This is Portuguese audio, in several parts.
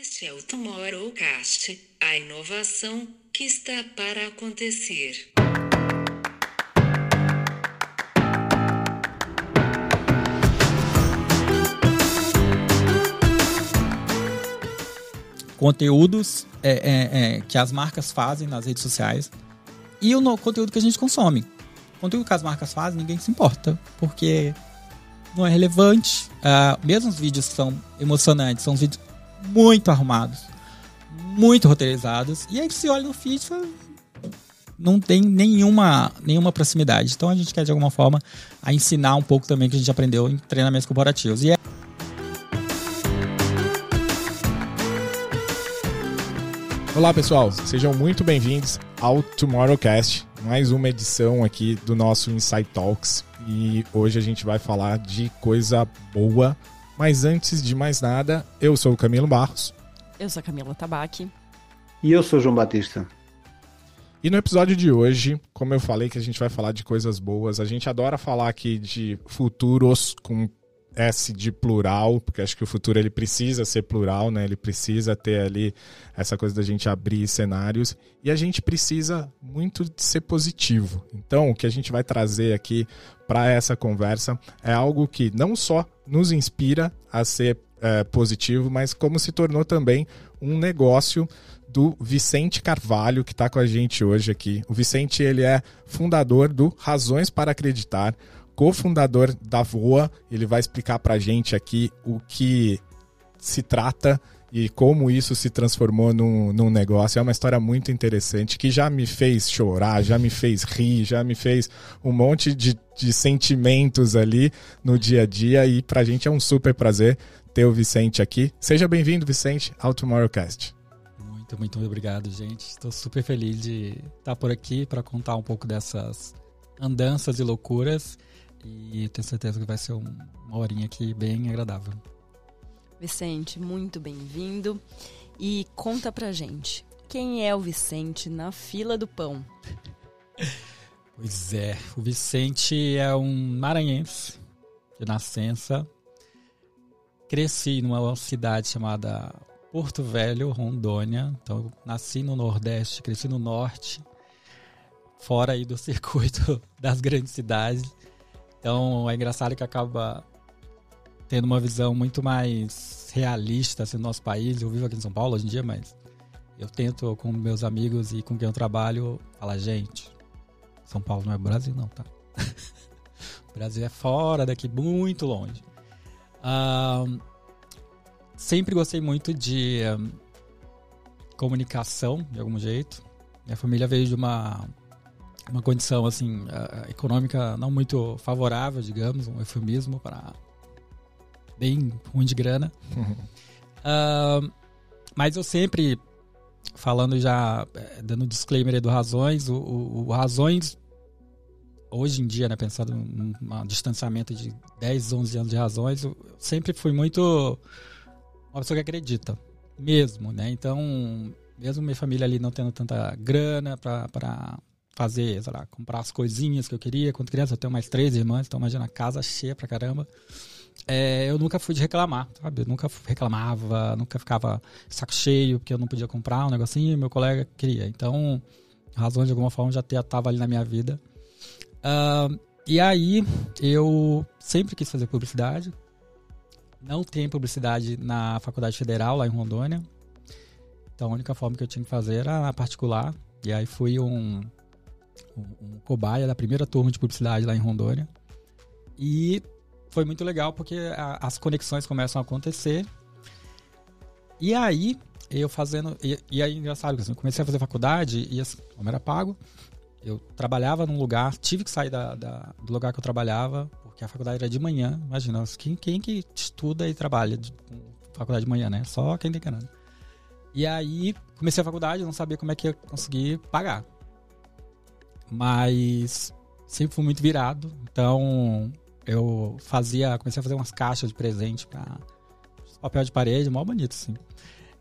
Este é o Tomorrowcast, a inovação que está para acontecer. Conteúdos é, é, é, que as marcas fazem nas redes sociais e o conteúdo que a gente consome. Conteúdo que as marcas fazem, ninguém se importa, porque não é relevante. Ah, mesmo os vídeos que são emocionantes, são vídeos muito arrumados, muito roteirizados, e aí você olha no fala, não tem nenhuma, nenhuma proximidade. Então a gente quer, de alguma forma, a ensinar um pouco também que a gente aprendeu em treinamentos corporativos. E é Olá pessoal, sejam muito bem-vindos ao Tomorrowcast, mais uma edição aqui do nosso Insight Talks. E hoje a gente vai falar de coisa boa. Mas antes de mais nada, eu sou o Camilo Barros. Eu sou a Camila Tabaque. E eu sou João Batista. E no episódio de hoje, como eu falei que a gente vai falar de coisas boas, a gente adora falar aqui de futuros com S de plural, porque acho que o futuro ele precisa ser plural, né? Ele precisa ter ali essa coisa da gente abrir cenários e a gente precisa muito de ser positivo. Então, o que a gente vai trazer aqui para essa conversa é algo que não só nos inspira a ser é, positivo, mas como se tornou também um negócio do Vicente Carvalho, que está com a gente hoje aqui. O Vicente ele é fundador do Razões para Acreditar, cofundador da Voa. Ele vai explicar para a gente aqui o que se trata e como isso se transformou num, num negócio. É uma história muito interessante que já me fez chorar, já me fez rir, já me fez um monte de, de sentimentos ali no dia a dia. E para a gente é um super prazer ter o Vicente aqui. Seja bem-vindo, Vicente, ao Tomorrowcast. Muito, muito obrigado, gente. Estou super feliz de estar por aqui para contar um pouco dessas andanças e loucuras. E tenho certeza que vai ser um- uma horinha aqui bem agradável. Vicente, muito bem-vindo. E conta pra gente, quem é o Vicente na fila do pão? Pois é, o Vicente é um maranhense de nascença. Cresci numa cidade chamada Porto Velho, Rondônia. Então, nasci no Nordeste, cresci no Norte, fora aí do circuito das grandes cidades. Então, é engraçado que acaba tendo uma visão muito mais realista assim, do nosso país. Eu vivo aqui em São Paulo hoje em dia, mas eu tento, com meus amigos e com quem eu trabalho, falar, gente, são Paulo não é Brasil, não, tá? o Brasil é fora daqui, muito longe. Sempre gostei muito de ahn, comunicação, de algum jeito. Minha família veio de uma, uma condição, assim, econômica não muito favorável, digamos, um eufemismo para bem ruim de grana. Ahn, mas eu sempre, falando já, eh, dando disclaimer aí do Razões, o, o- o Razões, hoje em dia, né, pensando num num distanciamento de 10, 11 anos de Razões, eu sempre fui muito uma pessoa que acredita, mesmo, né? Então, mesmo minha família ali não tendo tanta grana pra fazer, sei lá, comprar as coisinhas que eu queria, quando criança eu tenho mais três irmãs, então imagina a casa cheia pra caramba. É, eu nunca fui de reclamar, sabe? Eu nunca reclamava, nunca ficava saco cheio porque eu não podia comprar um negocinho e meu colega queria. Então, razão de alguma forma já estava ali na minha vida. Ah, e aí, eu sempre quis fazer publicidade. Não tem publicidade na Faculdade Federal, lá em Rondônia. Então, a única forma que eu tinha que fazer era na particular. E aí, fui um, um, cobaia da primeira turma de publicidade lá em Rondônia. E foi muito legal porque a- as conexões começam a acontecer. E aí, eu fazendo. E, e aí, engraçado, assim, eu comecei a fazer faculdade e assim, como era pago, eu trabalhava num lugar, tive que sair da, da- do lugar que eu trabalhava, porque a faculdade era de manhã. Imagina, quem, quem que estuda e trabalha de, faculdade de manhã, né? Só quem tem grana. E aí, comecei a faculdade, não sabia como é que ia conseguir pagar. Mas sempre fui muito virado, então eu fazia, comecei a fazer umas caixas de presente para papel de parede, mó bonito, assim.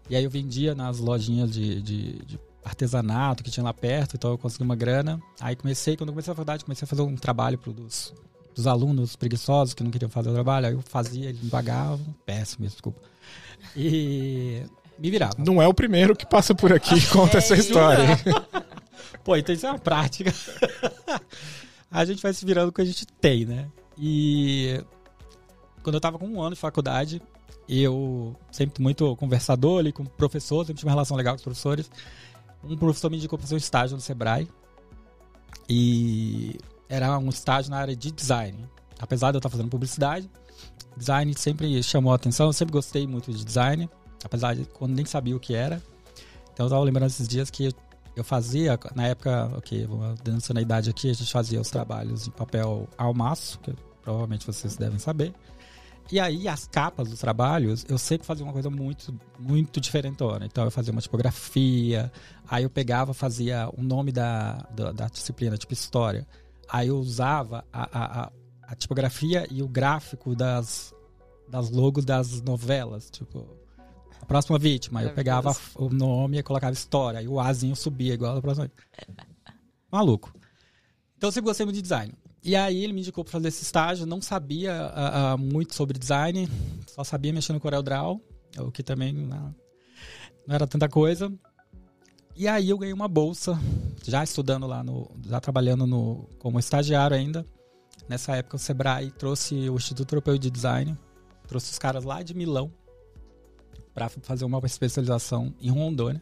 E aí eu vendia nas lojinhas de, de, de artesanato que tinha lá perto, então eu consegui uma grana. Aí comecei, quando eu comecei a faculdade, comecei a fazer um trabalho pro, dos, dos alunos preguiçosos que não queriam fazer o trabalho, aí eu fazia, eles me pagavam, péssimo, desculpa. E me virava. Não é o primeiro que passa por aqui e conta essa história. Pô, então isso é uma prática. a gente vai se virando com o que a gente tem, né? E quando eu tava com um ano de faculdade, eu sempre muito conversador ali com o professor, sempre tive uma relação legal com os professores. Um professor me indicou para fazer um estágio no Sebrae. E era um estágio na área de design. Apesar de eu estar fazendo publicidade, design sempre chamou a atenção. Eu sempre gostei muito de design, apesar de quando nem sabia o que era. Então eu tava lembrando esses dias que eu fazia, na época, ok, vou dançando a idade aqui, a gente fazia os trabalhos em papel ao maço, que provavelmente vocês devem saber. E aí, as capas dos trabalhos, eu sempre fazia uma coisa muito, muito diferentona. Então, eu fazia uma tipografia, aí eu pegava, fazia o nome da, da, da disciplina, tipo história. Aí eu usava a, a, a, a tipografia e o gráfico das, das logos das novelas, tipo... A próxima vítima, eu pegava o nome e colocava história, aí o Azinho subia igual a próxima. Maluco. Então eu sempre gostei muito de design. E aí ele me indicou para fazer esse estágio, não sabia ah, ah, muito sobre design, só sabia mexer no CorelDRAW, o que também não, não era tanta coisa. E aí eu ganhei uma bolsa, já estudando lá no, já trabalhando no como estagiário ainda. Nessa época o Sebrae trouxe o Instituto Europeu de Design, trouxe os caras lá de Milão para fazer uma especialização em Rondônia.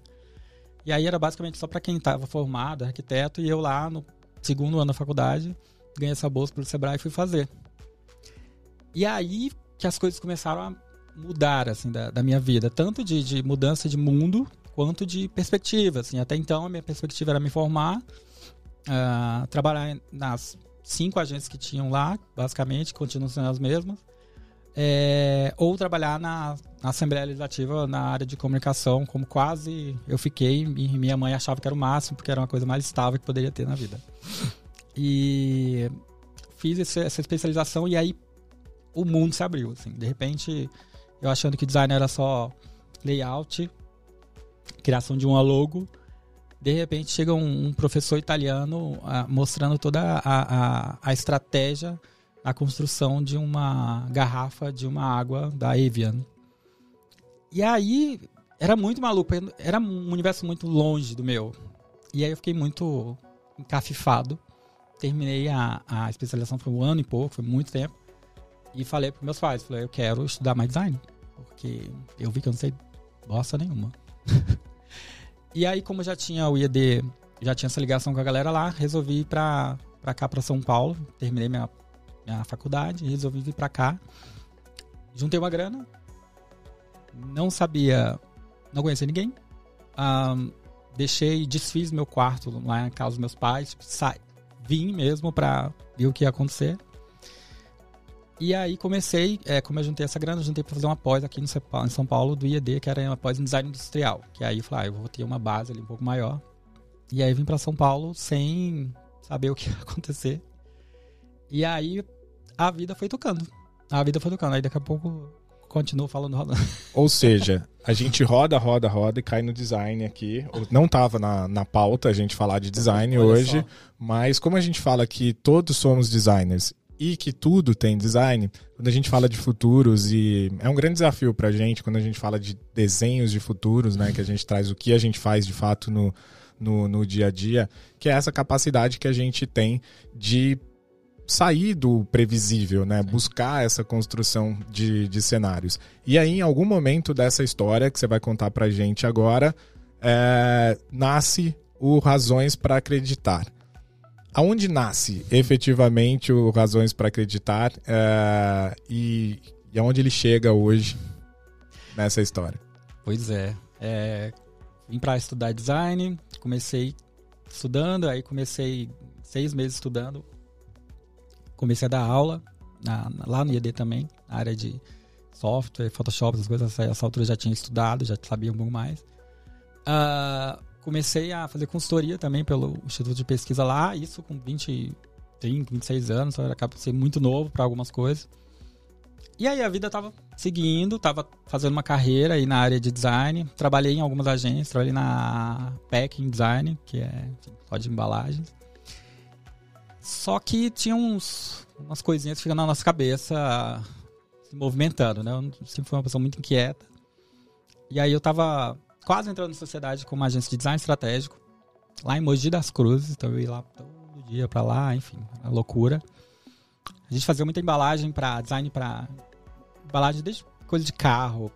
E aí era basicamente só para quem estava formado, arquiteto, e eu lá no segundo ano da faculdade ganhei essa bolsa pelo Sebrae e fui fazer. E aí que as coisas começaram a mudar, assim, da, da minha vida. Tanto de, de, mudança de mundo, quanto de perspectiva, assim. Até então, a minha perspectiva era me formar, uh, trabalhar nas cinco agências que tinham lá, basicamente, continuam sendo as mesmas. É, ou trabalhar na, na, Assembleia Legislativa na área de comunicação, como quase eu fiquei, e minha mãe achava que era o máximo, porque era uma coisa mais estável que poderia ter na vida. E fiz esse, essa especialização e aí o mundo se abriu, assim. De repente, eu achando que design era só layout, criação de uma logo. De repente chega um, um professor italiano uh, mostrando toda a, a, a, estratégia na construção de uma garrafa de uma água da Evian. E aí era muito maluco, era um universo muito longe do meu. E aí eu fiquei muito encafifado terminei a, a especialização, foi um ano e pouco, foi muito tempo. E falei para meus pais, falei, eu quero estudar mais design. Porque eu vi que eu não sei bosta nenhuma. e aí, como já tinha o IED, já tinha essa ligação com a galera lá, resolvi ir pra cá, pra São Paulo. Terminei minha, minha faculdade, resolvi vir pra cá. Juntei uma grana. Não sabia, não conhecia ninguém. Um, deixei, desfiz meu quarto lá na casa dos meus pais. Sa vim mesmo pra ver o que ia acontecer. E aí comecei, é, como eu juntei essa grana, juntei pra fazer uma pós aqui no, em São Paulo do IED, que era uma pós em design industrial. Que aí eu falei, ah, eu vou ter uma base ali um pouco maior. E aí vim para São Paulo sem saber o que ia acontecer. E aí a vida foi tocando. A vida foi tocando. Aí daqui a pouco continuo falando rodando. Ou seja, a gente roda, roda, roda e cai no design aqui. Não estava na, na pauta a gente falar de design Olha hoje, só. mas como a gente fala que todos somos designers e que tudo tem design, quando a gente fala de futuros e é um grande desafio para a gente quando a gente fala de desenhos de futuros, né, que a gente traz o que a gente faz de fato no, no, no dia a dia, que é essa capacidade que a gente tem de sair do previsível, né? Buscar essa construção de, de cenários. E aí, em algum momento dessa história que você vai contar pra gente agora, é, nasce o Razões para Acreditar. Aonde nasce efetivamente o Razões para Acreditar é, e, e aonde ele chega hoje nessa história? Pois é. é vim para estudar design, comecei estudando, aí comecei seis meses estudando, comecei a dar aula na, lá no IED também, na área de software, Photoshop, essas coisas. Essa altura eu já tinha estudado, já sabia um pouco mais. Uh, comecei a fazer consultoria também pelo Instituto de Pesquisa lá, isso com 20, 30, 26 anos, então eu acabo de ser muito novo para algumas coisas. E aí a vida tava seguindo, tava fazendo uma carreira aí na área de design, trabalhei em algumas agências, trabalhei na Packing Design, que é só de embalagens. Só que tinha uns, umas coisinhas ficando na nossa cabeça se movimentando, né? Eu sempre fui uma pessoa muito inquieta. E aí eu tava quase entrando na sociedade com uma agência de design estratégico, lá em Mogi das Cruzes, então eu ia lá todo dia pra lá, enfim, a loucura. A gente fazia muita embalagem para design para embalagem desde coisa de carro,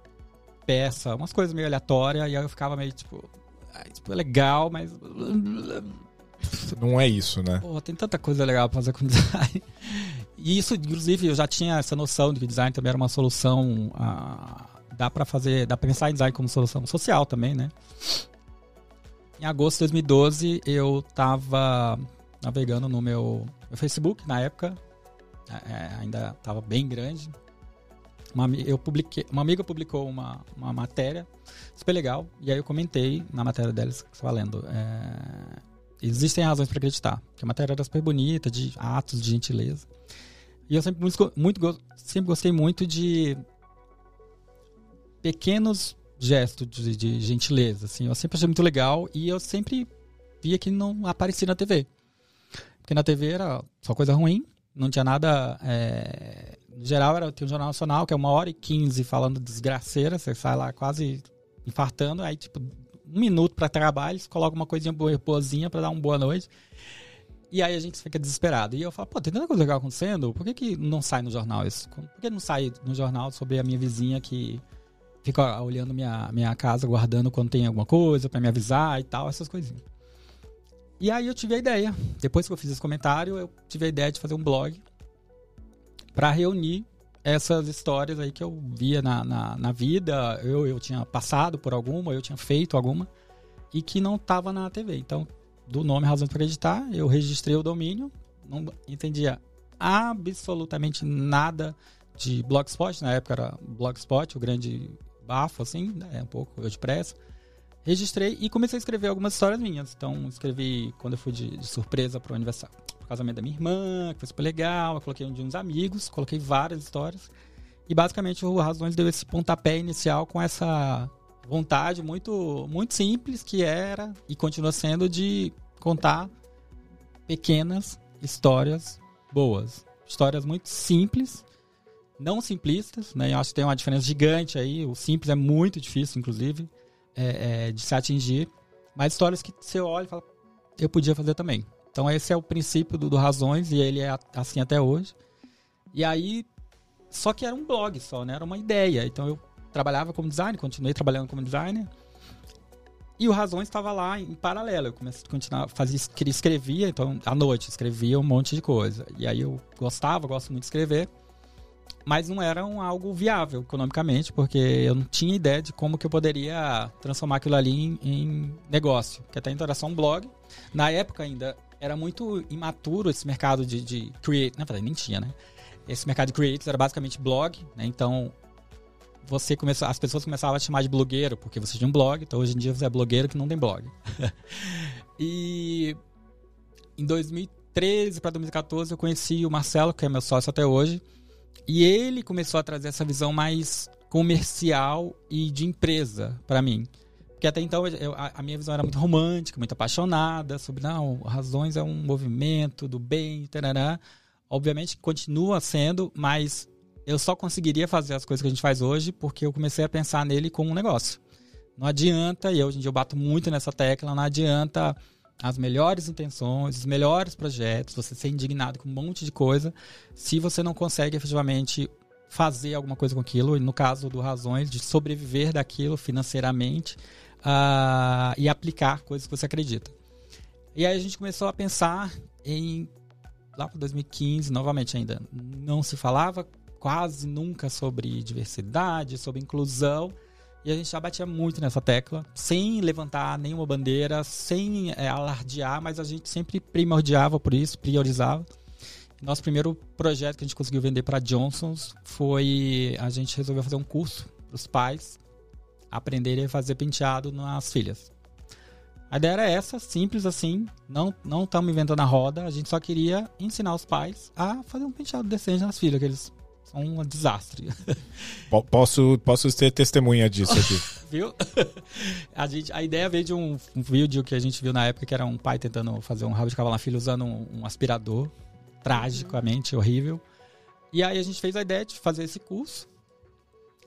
peça, umas coisas meio aleatórias, e aí eu ficava meio tipo, ah, tipo é legal, mas Não é isso, né? Pô, tem tanta coisa legal pra fazer com design. E isso, inclusive, eu já tinha essa noção de que design também era uma solução. ah, dá pra fazer. Dá pra pensar em design como solução social também, né? Em agosto de 2012, eu tava navegando no meu, meu Facebook, na época. é, ainda tava bem grande. Uma, eu publiquei, uma amiga publicou uma, uma matéria super legal. E aí eu comentei na matéria deles que lendo. É, existem razões para acreditar. Porque a matéria era super bonita, de atos de gentileza. E eu sempre, muito, muito sempre gostei muito de pequenos gestos de, de gentileza. Assim. Eu sempre achei muito legal e eu sempre via que não aparecia na TV. Porque na TV era só coisa ruim, não tinha nada. é, No geral, era, tem um Jornal Nacional que é uma hora e quinze falando desgraceira, você sai lá quase infartando, aí tipo, um minuto para trabalho, você coloca uma coisinha boa- boazinha para dar uma boa noite. E aí a gente fica desesperado. E eu falo, pô, tem tanta coisa legal acontecendo, por que, que não sai no jornal isso? Por que não sai no jornal sobre a minha vizinha que fica olhando minha, minha casa, guardando quando tem alguma coisa para me avisar e tal, essas coisinhas. E aí eu tive a ideia, depois que eu fiz esse comentário, eu tive a ideia de fazer um blog para reunir essas histórias aí que eu via na, na, na vida, eu, eu tinha passado por alguma, eu tinha feito alguma, e que não estava na TV. Então, do nome Razão para Acreditar, eu registrei o domínio, não entendia absolutamente nada de Blogspot, na época era Blogspot, o grande bafo, assim, né, um pouco eu depressa. Registrei e comecei a escrever algumas histórias minhas. Então, escrevi quando eu fui de, de surpresa pro aniversário, pro casamento da minha irmã, que foi super legal. Eu coloquei um de uns amigos, coloquei várias histórias. E basicamente o Razões deu esse pontapé inicial com essa vontade muito, muito simples que era e continua sendo de contar pequenas histórias boas. Histórias muito simples, não simplistas, né? Eu acho que tem uma diferença gigante aí. O simples é muito difícil, inclusive, é, é, de se atingir. Mas histórias que você olha e fala, eu podia fazer também. Então esse é o princípio do, do Razões e ele é assim até hoje. E aí, só que era um blog só, né? Era uma ideia. Então eu trabalhava como designer, continuei trabalhando como designer. E o Razões estava lá em paralelo. Eu comecei a continuar, fazia, escre- escrevia, então à noite escrevia um monte de coisa. E aí eu gostava, gosto muito de escrever. Mas não era um algo viável economicamente, porque eu não tinha ideia de como que eu poderia transformar aquilo ali em, em negócio. Porque até então era só um blog. Na época ainda era muito imaturo esse mercado de, de create. Na verdade, nem tinha, né? Esse mercado de creators era basicamente blog, né? Então você começou, as pessoas começavam a te chamar de blogueiro, porque você tinha um blog, então hoje em dia você é blogueiro que não tem blog. e em 2013 para 2014 eu conheci o Marcelo, que é meu sócio até hoje, e ele começou a trazer essa visão mais comercial e de empresa para mim. Porque até então eu- a, a minha visão era muito romântica, muito apaixonada sobre, não, Razões é um movimento do bem, tarará. Obviamente continua sendo, mas eu só conseguiria fazer as coisas que a gente faz hoje porque eu comecei a pensar nele como um negócio. Não adianta, e hoje em dia eu bato muito nessa tecla, não adianta as melhores intenções, os melhores projetos, você ser indignado com um monte de coisa, se você não consegue efetivamente fazer alguma coisa com aquilo, e no caso do Razões, de sobreviver daquilo financeiramente ah, e aplicar coisas que você acredita. E aí a gente começou a pensar em, lá para 2015, novamente ainda, não se falava quase nunca sobre diversidade, sobre inclusão, e a gente já batia muito nessa tecla, sem levantar nenhuma bandeira, sem é, alardear, mas a gente sempre primordiava por isso, priorizava. Nosso primeiro projeto que a gente conseguiu vender para Johnson's foi a gente resolveu fazer um curso para os pais aprenderem a fazer penteado nas filhas. A ideia era essa, simples assim, não não estamos inventando a roda, a gente só queria ensinar os pais a fazer um penteado decente nas filhas, que eles são um desastre. Po- Posso, posso ser testemunha disso aqui. viu? A, gente, a ideia veio de um, um vídeo que a gente viu na época que era um pai tentando fazer um rabo de cavalo na filha usando um, um aspirador, tragicamente horrível. E aí a gente fez a ideia de fazer esse curso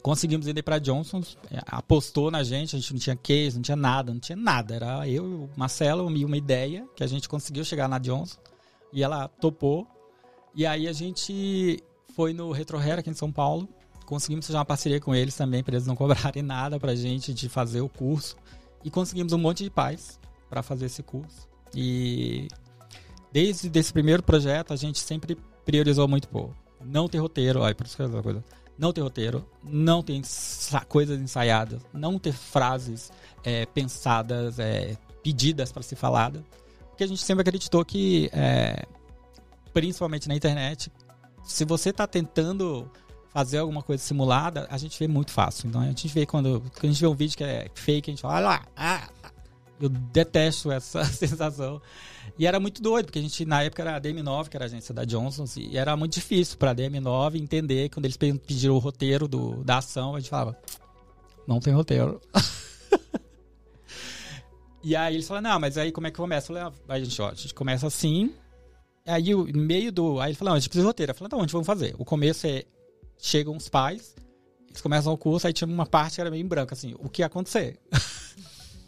conseguimos ir para Johnson, é, apostou na gente, a gente não tinha case, não tinha nada, não tinha nada. Era eu o Marcelo e uma ideia que a gente conseguiu chegar na Johnson e ela topou. E aí a gente foi no Retro Hair aqui em São Paulo, conseguimos fazer uma parceria com eles também para eles não cobrarem nada pra gente de fazer o curso e conseguimos um monte de pais para fazer esse curso. E desde esse primeiro projeto a gente sempre priorizou muito pô, não ter roteiro, olha, por isso que é coisa não ter roteiro, não ter coisas ensaiadas, não ter frases é, pensadas, é, pedidas para ser falada. Porque a gente sempre acreditou que, é, principalmente na internet, se você está tentando fazer alguma coisa simulada, a gente vê muito fácil. Então a gente vê quando, quando a gente vê um vídeo que é fake, a gente fala, ah, ah, eu detesto essa sensação. E era muito doido, porque a gente, na época, era a DM9, que era a agência da Johnson, e era muito difícil para a DM9 entender. Quando eles pediram o roteiro do, da ação, a gente falava: não tem roteiro. e aí eles falaram: não, mas aí como é que começa? Eu falei: ah, a, gente, ó, a gente começa assim. Aí, no meio do. Aí ele falou: não, a gente precisa de roteiro. Eu falei: então, onde vamos fazer? O começo é. Chegam os pais, eles começam o curso, aí tinha uma parte que era meio em branco, assim: o que ia acontecer?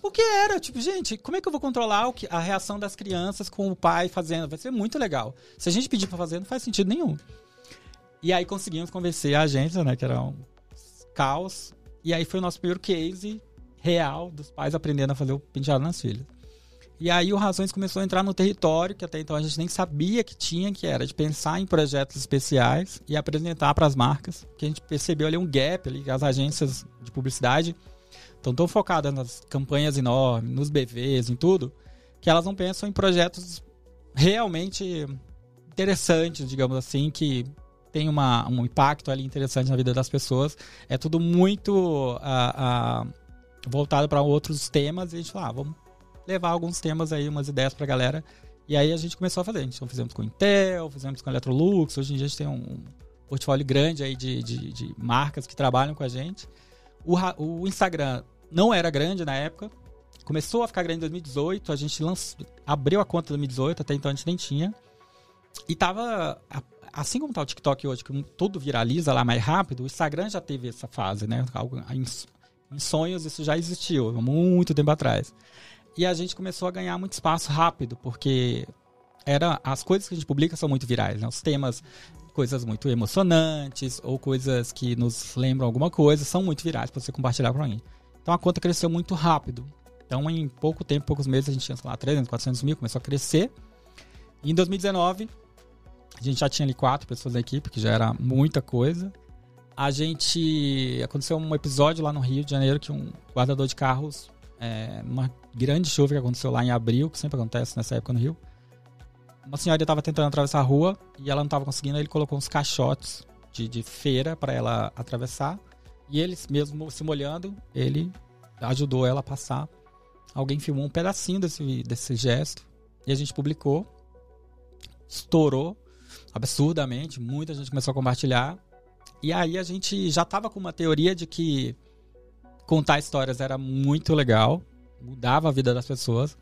O que era? Tipo, gente, como é que eu vou controlar o que, a reação das crianças com o pai fazendo? Vai ser muito legal. Se a gente pedir para fazer, não faz sentido nenhum. E aí conseguimos convencer a agência, né, que era um caos. E aí foi o nosso primeiro case real dos pais aprendendo a fazer o penteado nas filhas. E aí o Razões começou a entrar no território que até então a gente nem sabia que tinha, que era de pensar em projetos especiais e apresentar para as marcas, que a gente percebeu ali um gap ali, as agências de publicidade estão tão focadas nas campanhas enormes, nos BVs, em tudo, que elas não pensam em projetos realmente interessantes, digamos assim, que tem uma, um impacto ali interessante na vida das pessoas. É tudo muito uh, uh, voltado para outros temas e a gente fala, ah, vamos levar alguns temas aí, umas ideias para a galera. E aí a gente começou a fazer. Então fizemos com Intel, fizemos com Electrolux. Hoje em dia a gente tem um portfólio grande aí de, de, de marcas que trabalham com a gente. O, o Instagram não era grande na época. Começou a ficar grande em 2018. A gente lançou, abriu a conta em 2018, até então a gente nem tinha. E tava. Assim como tá o TikTok hoje, que tudo viraliza lá mais rápido, o Instagram já teve essa fase, né? Em sonhos isso já existiu, muito tempo atrás. E a gente começou a ganhar muito espaço rápido, porque era as coisas que a gente publica são muito virais, né? Os temas coisas muito emocionantes ou coisas que nos lembram alguma coisa são muito virais para você compartilhar com alguém. Então a conta cresceu muito rápido. Então em pouco tempo, poucos meses, a gente tinha, sei lá, 300, 400 mil, começou a crescer. E em 2019, a gente já tinha ali quatro pessoas da equipe, que já era muita coisa. A gente. Aconteceu um episódio lá no Rio de Janeiro que um guardador de carros, é, uma grande chuva que aconteceu lá em abril, que sempre acontece nessa época no Rio, uma senhora estava tentando atravessar a rua e ela não estava conseguindo, ele colocou uns caixotes de, de feira para ela atravessar. E ele, mesmo se molhando, ele ajudou ela a passar. Alguém filmou um pedacinho desse, desse gesto e a gente publicou. Estourou absurdamente, muita gente começou a compartilhar. E aí a gente já estava com uma teoria de que contar histórias era muito legal, mudava a vida das pessoas,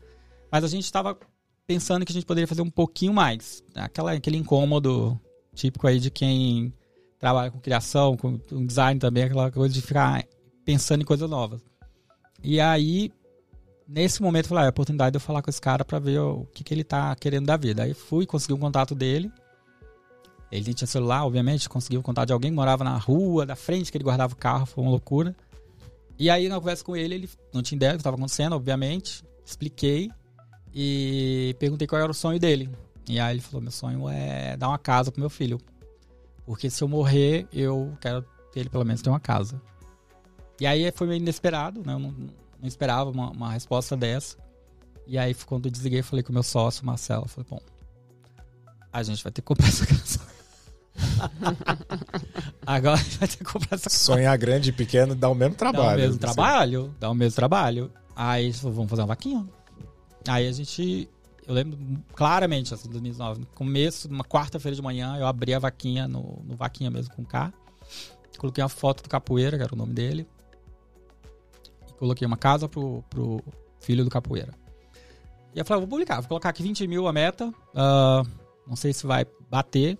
mas a gente estava pensando que a gente poderia fazer um pouquinho mais. Aquela, aquele incômodo típico aí de quem trabalha com criação, com design também, aquela coisa de ficar pensando em coisas novas. E aí, nesse momento, eu falei, ah, é a oportunidade de eu falar com esse cara para ver o que, que ele tá querendo da vida. Aí fui, consegui um contato dele. Ele tinha celular, obviamente, conseguiu o contato de alguém que morava na rua, da frente, que ele guardava o carro, foi uma loucura. E aí, na conversa com ele, ele não tinha ideia do que estava acontecendo, obviamente. Expliquei. E perguntei qual era o sonho dele. E aí ele falou: meu sonho é dar uma casa pro meu filho. Porque se eu morrer, eu quero que ele pelo menos tenha uma casa. E aí foi meio inesperado, né? Eu não, não esperava uma, uma, resposta dessa. E aí quando eu desliguei, eu falei com o meu sócio, Marcelo, eu falei, bom, a gente vai ter que comprar essa casa. Agora a gente vai ter que comprar essa casa. Sonhar grande e pequeno dá o mesmo trabalho. Dá o mesmo trabalho, dá o mesmo trabalho. Aí falou, vamos fazer uma vaquinha. Aí a gente. Eu lembro claramente, assim, 2009. No começo, uma quarta-feira de manhã, eu abri a vaquinha no, no Vaquinha mesmo com K. Coloquei uma foto do Capoeira, que era o nome dele. E coloquei uma casa pro, pro filho do Capoeira. E eu falei, vou publicar, vou colocar aqui 20 mil a meta. Uh, não sei se vai bater.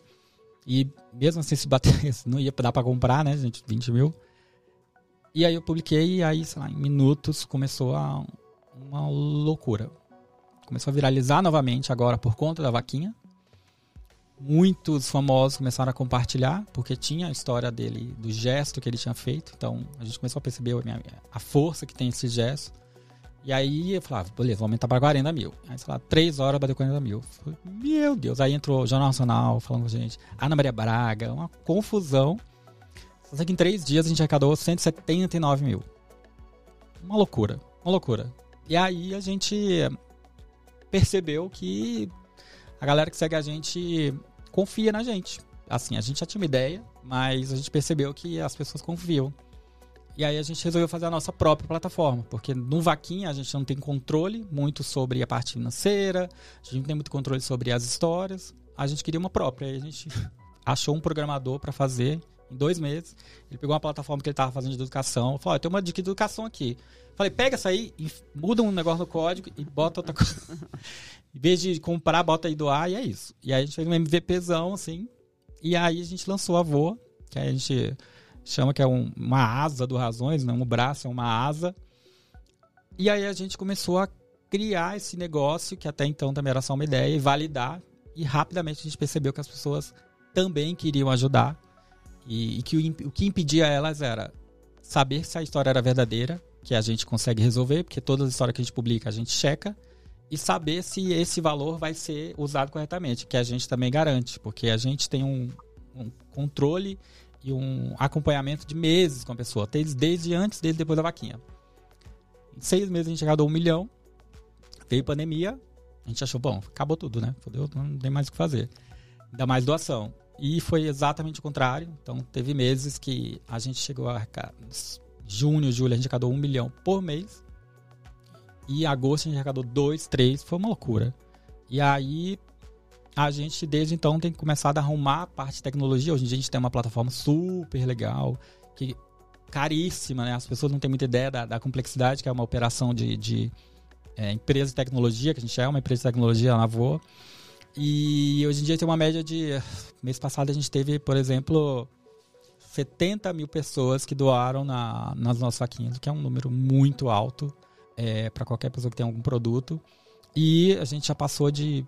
E mesmo assim, se bater, não ia dar pra comprar, né, gente? 20 mil. E aí eu publiquei e aí, sei lá, em minutos começou a uma loucura. Começou a viralizar novamente agora por conta da vaquinha. Muitos famosos começaram a compartilhar, porque tinha a história dele, do gesto que ele tinha feito. Então a gente começou a perceber a força que tem esse gesto. E aí eu falava, beleza, vou aumentar para 40 mil. Aí, sei lá, 3 horas bateu 40 mil. Falei, Meu Deus. Aí entrou o Jornal Nacional falando com a gente, Ana Maria Braga, uma confusão. Só que em 3 dias a gente arrecadou 179 mil. Uma loucura, uma loucura. E aí a gente percebeu que a galera que segue a gente confia na gente. Assim, a gente já tinha uma ideia, mas a gente percebeu que as pessoas confiam. E aí a gente resolveu fazer a nossa própria plataforma, porque no Vaquinha a gente não tem controle muito sobre a parte financeira, a gente não tem muito controle sobre as histórias. A gente queria uma própria, aí a gente achou um programador para fazer em dois meses. Ele pegou uma plataforma que ele estava fazendo de educação, falou: oh, tem uma dica de educação aqui. Falei, pega essa aí muda um negócio no código e bota outra coisa. em vez de comprar, bota aí do ar e é isso. E aí a gente fez um MVPzão, assim. E aí a gente lançou a Voa, que aí a gente chama que é um, uma asa do Razões, não né? um braço, é uma asa. E aí a gente começou a criar esse negócio, que até então também era só uma ideia, e validar. E rapidamente a gente percebeu que as pessoas também queriam ajudar. E, e que o, o que impedia elas era saber se a história era verdadeira que a gente consegue resolver, porque todas as histórias que a gente publica a gente checa, e saber se esse valor vai ser usado corretamente, que a gente também garante, porque a gente tem um, um controle e um acompanhamento de meses com a pessoa, desde, antes, desde depois da vaquinha. Em seis meses a gente chegou a um milhão, veio pandemia, a gente achou, bom, acabou tudo, né? Fodeu, não tem mais o que fazer. Ainda mais doação. E foi exatamente o contrário. Então, teve meses que a gente chegou a junho, julho, a gente arrecadou um milhão por mês. E agosto a gente arrecadou dois, três, foi uma loucura. E aí a gente desde então tem começado a arrumar a parte de tecnologia. Hoje em dia a gente tem uma plataforma super legal, que caríssima, né? As pessoas não têm muita ideia da, da complexidade que é uma operação de, de é, empresa de tecnologia, que a gente é uma empresa de tecnologia na Voa. E hoje em dia tem uma média de. Mês passado a gente teve, por exemplo, 70 mil pessoas que doaram na, nas nossas vaquinhas, o que é um número muito alto é, para qualquer pessoa que tem algum produto. E a gente já passou de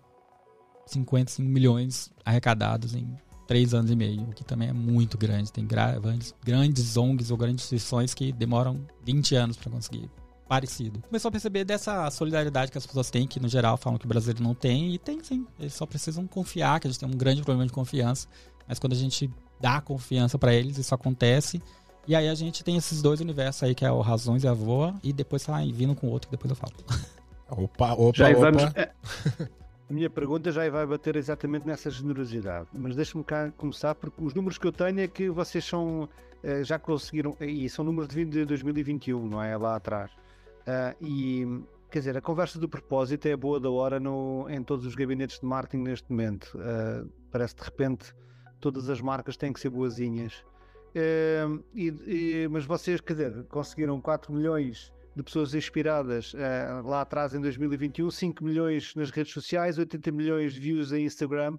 55 milhões arrecadados em três anos e meio, o que também é muito grande. Tem grandes, grandes ONGs ou grandes instituições que demoram 20 anos para conseguir parecido. Começou a perceber dessa solidariedade que as pessoas têm, que no geral falam que o brasileiro não tem, e tem sim. Eles só precisam confiar, que a gente tem um grande problema de confiança. Mas quando a gente dá confiança para eles, isso acontece. E aí a gente tem esses dois universos aí, que é o Razões e a Voa, e depois tá vindo com outro que depois eu falo. Opa, opa, já opa. Vamos, é, a minha pergunta já vai bater exatamente nessa generosidade. Mas deixa-me cá começar, porque os números que eu tenho é que vocês são, eh, já conseguiram, e são números de 2021, não é? Lá atrás. Uh, e quer dizer, a conversa do propósito é boa da hora no, em todos os gabinetes de marketing neste momento. Uh, parece de repente todas as marcas têm que ser boazinhas. Uh, e, e, mas vocês, quer dizer, conseguiram 4 milhões de pessoas inspiradas uh, lá atrás em 2021, 5 milhões nas redes sociais, 80 milhões de views em Instagram.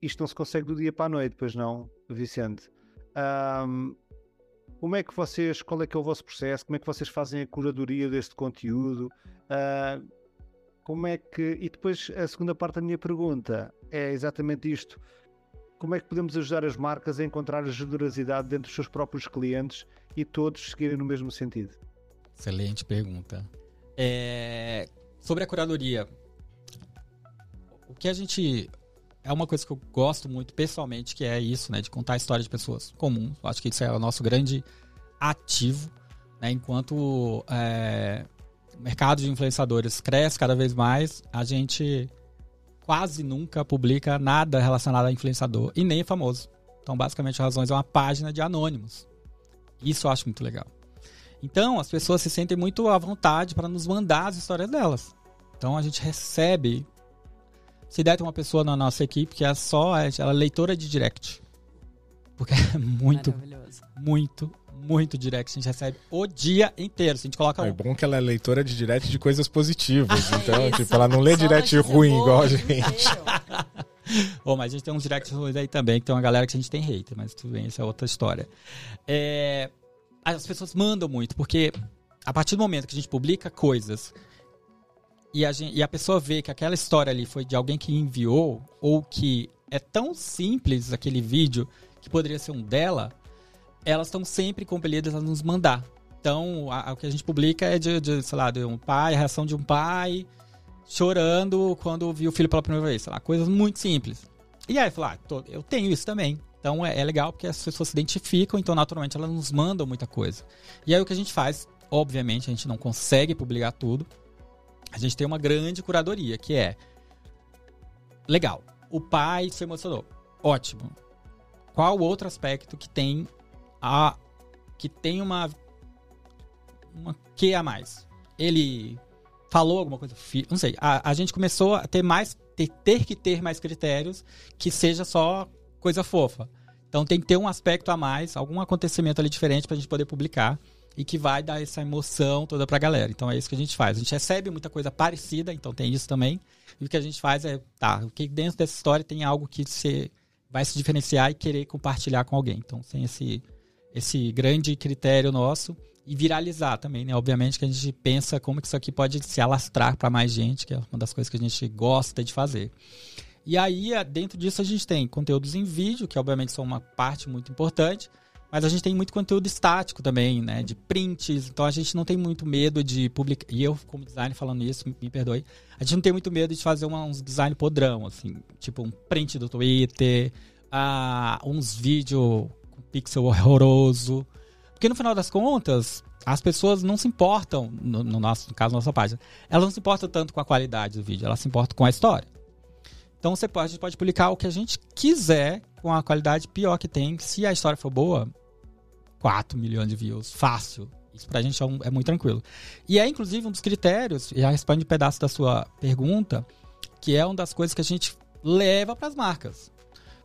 Isto não se consegue do dia para a noite, pois não, Vicente? Um, como é que vocês, qual é que é o vosso processo? Como é que vocês fazem a curadoria deste conteúdo? Uh, como é que. E depois a segunda parte da minha pergunta é exatamente isto como é que podemos ajudar as marcas a encontrar a generosidade dentro dos seus próprios clientes e todos seguirem no mesmo sentido? Excelente pergunta. É... Sobre a curadoria, o que a gente é uma coisa que eu gosto muito pessoalmente, que é isso, né, de contar a história de pessoas comuns. Eu acho que isso é o nosso grande ativo, né, enquanto é, o mercado de influenciadores cresce cada vez mais, a gente quase nunca publica nada relacionado a influenciador e nem é famoso. Então, basicamente, Razões é uma página de anônimos. Isso eu acho muito legal. Então, as pessoas se sentem muito à vontade para nos mandar as histórias delas. Então, a gente recebe. Se der, tem uma pessoa na nossa equipe que é só ela é leitora de direct. Porque é muito, muito, muito direct. A gente recebe o dia inteiro. Se a gente coloca. É bom que ela é leitora de direct de coisas positivas. então, tipo, ela não lê direct ruim igual a gente. oh, mas a gente tem uns directs ruins aí também, que tem uma galera que a gente tem hater, mas tudo bem, isso é outra história. É... as pessoas mandam muito, porque a partir do momento que a gente publica coisas e a, gente, e a pessoa vê que aquela história ali foi de alguém que enviou, ou que é tão simples aquele vídeo que poderia ser um dela, elas estão sempre compelidas a nos mandar. Então, o que a gente publica é de, de, sei lá, de um pai, a reação de um pai chorando quando viu o filho pela primeira vez, sei lá, coisas muito simples. E aí, falar, ah, eu tenho isso também. Então é, é, legal porque as pessoas se identificam, então naturalmente elas nos mandam muita coisa. E aí o que a gente faz, obviamente, a gente não consegue publicar tudo. A gente tem uma grande curadoria, que é legal. O pai se emocionou. Ótimo. Qual outro aspecto que tem a que tem uma uma que a mais? Ele falou alguma coisa, não sei. A, a gente começou a ter mais ter, ter que ter mais critérios que seja só coisa fofa. Então tem que ter um aspecto a mais, algum acontecimento ali diferente para a gente poder publicar e que vai dar essa emoção toda para a galera. Então é isso que a gente faz. A gente recebe muita coisa parecida, então tem isso também. E o que a gente faz é, tá, o que dentro dessa história tem algo que você vai se diferenciar e querer compartilhar com alguém. Então tem esse esse grande critério nosso e viralizar também, né? Obviamente que a gente pensa como que isso aqui pode se alastrar para mais gente, que é uma das coisas que a gente gosta de fazer. E aí, dentro disso, a gente tem conteúdos em vídeo, que obviamente são uma parte muito importante, mas a gente tem muito conteúdo estático também, né? De prints, então a gente não tem muito medo de publicar. E eu, como designer, falando isso, me perdoe, a gente não tem muito medo de fazer uma, uns design podrão, assim, tipo um print do Twitter, uh, uns vídeos pixel horroroso. Porque no final das contas, as pessoas não se importam, no, no nosso no caso, nossa página, elas não se importam tanto com a qualidade do vídeo, elas se importam com a história. Então você pode, a gente pode publicar o que a gente quiser com a qualidade pior que tem. Se a história for boa, 4 milhões de views, fácil. Isso pra gente é, um, é muito tranquilo. E é inclusive um dos critérios, já responde um pedaço da sua pergunta, que é uma das coisas que a gente leva para as marcas.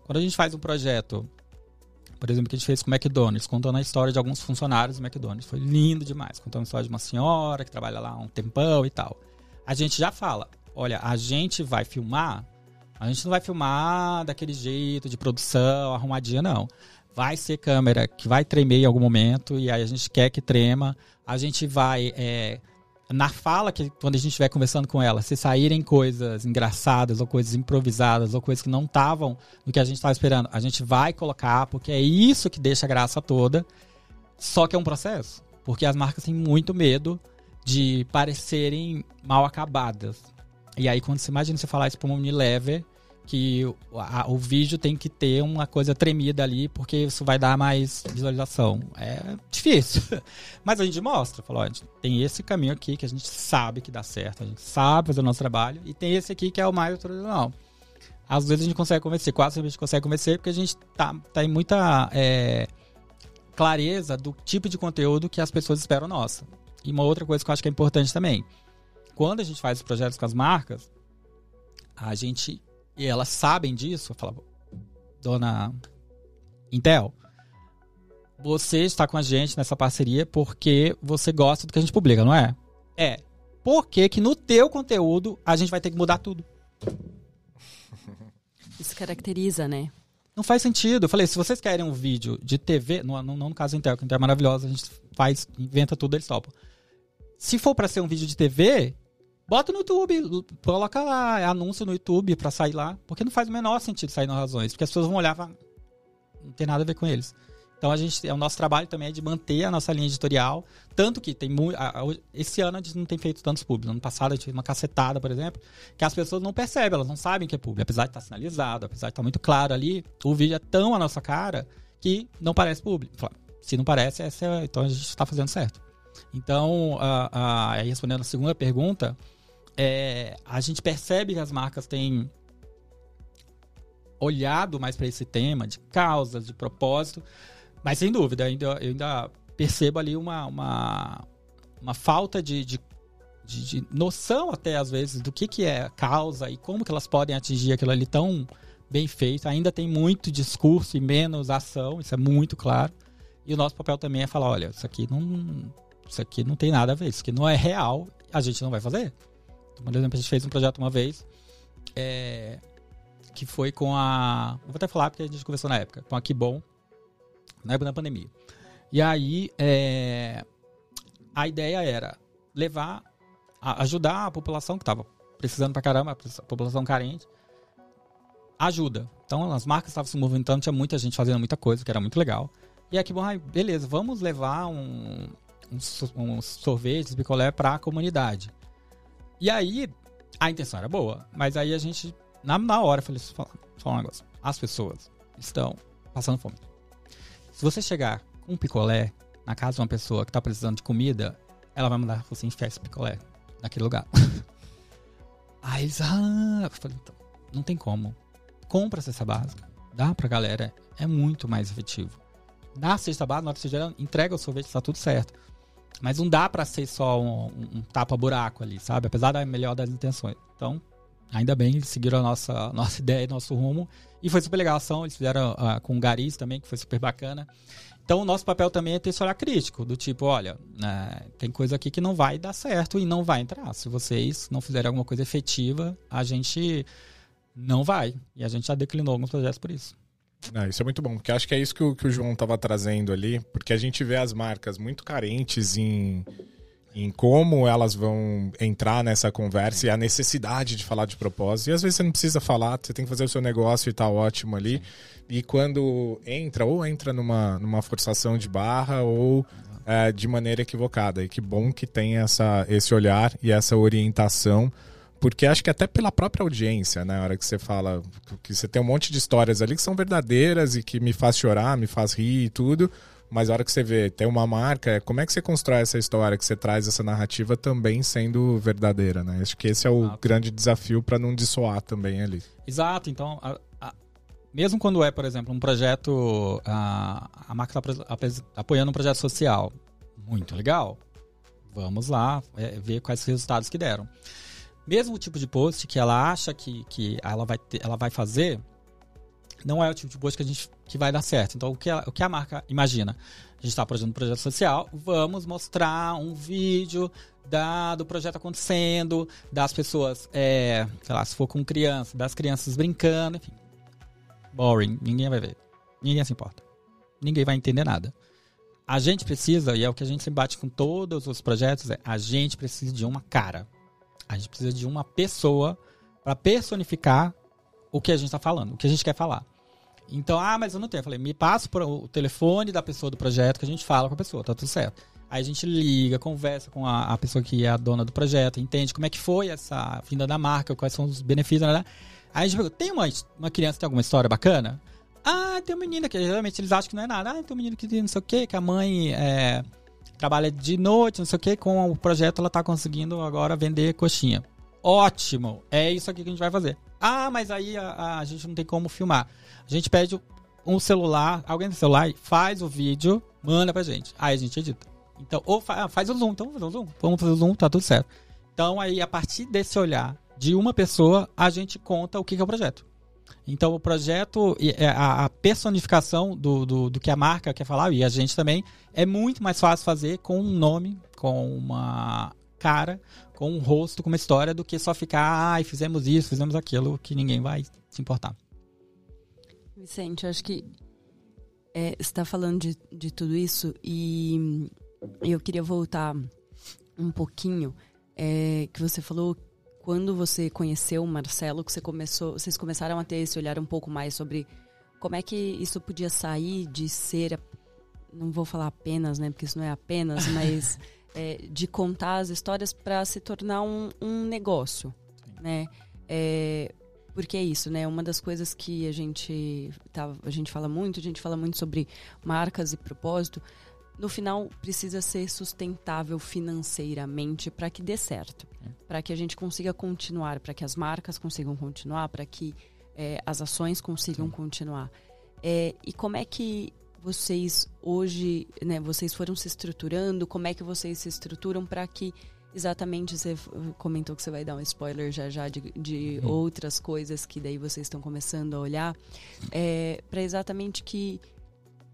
Quando a gente faz um projeto por exemplo, que a gente fez com o McDonald's, contando a história de alguns funcionários do McDonald's. Foi lindo demais. Contando a história de uma senhora que trabalha lá há um tempão e tal. A gente já fala: olha, a gente vai filmar. A gente não vai filmar daquele jeito de produção, arrumadinha, não. Vai ser câmera que vai tremer em algum momento, e aí a gente quer que trema. A gente vai. É, na fala que quando a gente estiver conversando com ela, se saírem coisas engraçadas ou coisas improvisadas ou coisas que não estavam no que a gente estava esperando, a gente vai colocar, porque é isso que deixa a graça toda. Só que é um processo, porque as marcas têm muito medo de parecerem mal acabadas. E aí quando você imagina você falar isso para uma Unilever, que o, a, o vídeo tem que ter uma coisa tremida ali, porque isso vai dar mais visualização. É difícil. Mas a gente mostra, falou, tem esse caminho aqui que a gente sabe que dá certo, a gente sabe fazer o nosso trabalho, e tem esse aqui que é o mais tradicional. Às vezes a gente consegue convencer, quase a gente consegue convencer, porque a gente tá, tá em muita é, clareza do tipo de conteúdo que as pessoas esperam nossa. E uma outra coisa que eu acho que é importante também. Quando a gente faz os projetos com as marcas, a gente e elas sabem disso, eu falava, dona Intel, você está com a gente nessa parceria porque você gosta do que a gente publica, não é? É. Por que que no teu conteúdo a gente vai ter que mudar tudo? Isso caracteriza, né? Não faz sentido. Eu falei, se vocês querem um vídeo de TV, não, não, não no caso Intel, que Intel é maravilhosa, a gente faz, inventa tudo, eles topam. Se for para ser um vídeo de TV, Bota no YouTube, coloca lá anúncio no YouTube pra sair lá, porque não faz o menor sentido sair nas razões, porque as pessoas vão olhar e falar, não tem nada a ver com eles. Então a gente, é o nosso trabalho também é de manter a nossa linha editorial, tanto que tem muito, esse ano a gente não tem feito tantos públicos. Ano passado a gente fez uma cacetada, por exemplo, que as pessoas não percebem, elas não sabem que é público, apesar de estar sinalizado, apesar de estar muito claro ali, o vídeo é tão a nossa cara que não parece público. Se não parece, é, então a gente está fazendo certo. Então, aí respondendo a segunda pergunta, é, a gente percebe que as marcas têm olhado mais para esse tema de causas, de propósito, mas sem dúvida, ainda, eu ainda percebo ali uma, uma, uma falta de, de, de, de, noção até às vezes do que, que é causa e como que elas podem atingir aquilo ali tão bem feito. Ainda tem muito discurso e menos ação, isso é muito claro. E o nosso papel também é falar, olha, isso aqui não, isso aqui não tem nada a ver, isso aqui não é real, a gente não vai fazer. Por exemplo, a gente fez um projeto uma vez é, que foi com a. Vou até falar porque a gente conversou na época, com a Kibon, na época da pandemia. E aí, é, a ideia era levar, a- ajudar a população que estava precisando pra caramba, a população carente, ajuda. Então, as marcas estavam se movimentando, tinha muita gente fazendo muita coisa, que era muito legal. E aqui, bom, beleza, vamos levar um, um, so- um sorvete, picolé para a comunidade. E aí, a intenção era boa, mas aí a gente, na, na hora, eu falei, fala, fala um negócio. As pessoas estão passando fome. Se você chegar com um picolé na casa de uma pessoa que está precisando de comida, ela vai mandar você enfiar esse picolé naquele lugar. aí eles, ah, eu falei, então, não tem como. Compra a cesta básica, dá pra galera, é muito mais efetivo. Dá a cesta básica, na hora que você gera, entrega o sorvete, tá tudo certo. Mas não dá pra ser só um, um- tapa-buraco ali, sabe? Apesar da melhor das intenções. Então, ainda bem, eles seguiram a nossa, nossa ideia, nosso rumo. E foi super legal a ação. Eles fizeram ah, com o Garis também, que foi super bacana. Então, o nosso papel também é ter esse olhar crítico, do tipo, olha, né, tem coisa aqui que não vai dar certo e não vai entrar. Se vocês não fizerem alguma coisa efetiva, a gente não vai. E a gente já declinou alguns projetos por isso. Ah, isso é muito bom, porque acho que é isso que o, que o João estava trazendo ali, porque a gente vê as marcas muito carentes em, em como elas vão entrar nessa conversa e a necessidade de falar de propósito. E às vezes você não precisa falar, você tem que fazer o seu negócio e tá ótimo ali. E quando entra, ou entra numa, numa forçação de barra, ou é, de maneira equivocada. E que bom que tem essa, esse olhar e essa orientação porque acho que até pela própria audiência, né? Na hora que você fala que você tem um monte de histórias ali que são verdadeiras e que me faz chorar, me faz rir e tudo. Mas a hora que você vê, tem uma marca, como é que você constrói essa história, que você traz essa narrativa também sendo verdadeira, né? Acho que esse é o Exato. grande desafio para não dissoar também ali. Exato, então, a- a- mesmo quando é, por exemplo, um projeto, a, a marca está apoiando um projeto social, muito legal, vamos lá é, ver quais resultados que deram. Mesmo tipo de post que ela acha que, que ela, vai ter, ela vai fazer, não é o tipo de post que a gente que vai dar certo. Então, o que a, o que a marca imagina? A gente está projetando um projeto social, vamos mostrar um vídeo da, do projeto acontecendo, das pessoas, é, sei lá, se for com criança, das crianças brincando, enfim. Boring, ninguém vai ver. Ninguém se importa. Ninguém vai entender nada. A gente precisa, e é o que a gente bate com todos os projetos, é a gente precisa de uma cara. A gente precisa de uma pessoa para personificar o que a gente está falando, o que a gente quer falar. Então, ah, mas eu não tenho. Eu falei, me passa o telefone da pessoa do projeto que a gente fala com a pessoa, tá tudo certo. Aí a gente liga, conversa com a, a pessoa que é a dona do projeto, entende como é que foi essa vinda da marca, quais são os benefícios, né? Aí a gente pergunta, tem uma, uma criança que tem alguma história bacana? Ah, tem um menino que geralmente eles acham que não é nada. Ah, tem um menino que não sei o que, que a mãe é, trabalha de noite, não sei o que, com o projeto ela tá conseguindo agora vender coxinha. Ótimo, é isso aqui que a gente vai fazer. Ah, mas aí a, a gente não tem como filmar. A gente pede um celular, alguém tem celular, faz o vídeo, manda pra gente. Aí a gente edita. Então, ou fa- ah, faz o zoom, então vamos fazer o zoom. Vamos fazer o zoom, tá tudo certo. Então, aí, a partir desse olhar de uma pessoa, a gente conta o que que é o projeto. Então, o projeto, é a, personificação do, do, do que a marca quer falar, e a gente também, é muito mais fácil fazer com um nome, com uma cara, com um rosto, com uma história, do que só ficar, ai, fizemos isso, fizemos aquilo, que ninguém vai se importar. Vicente, acho que é, você está falando de, de tudo isso e eu queria voltar um pouquinho é, que você falou quando você conheceu o Marcelo, que você começou, vocês começaram a ter esse olhar um pouco mais sobre como é que isso podia sair de ser, não vou falar apenas, né, porque isso não é apenas, mas é, de contar as histórias para se tornar um, um negócio, né? É, porque é isso, né? Uma das coisas que a gente tá, a gente fala muito, a gente fala muito sobre marcas e propósito. No final, precisa ser sustentável financeiramente para que dê certo, para que a gente consiga continuar, para que as marcas consigam continuar, para que é, as ações consigam continuar. É, e como é que vocês hoje, né? Vocês foram se estruturando? Como é que vocês se estruturam para que Exatamente, você comentou que você vai dar um spoiler já já de, de outras coisas que daí vocês estão começando a olhar, é, para exatamente que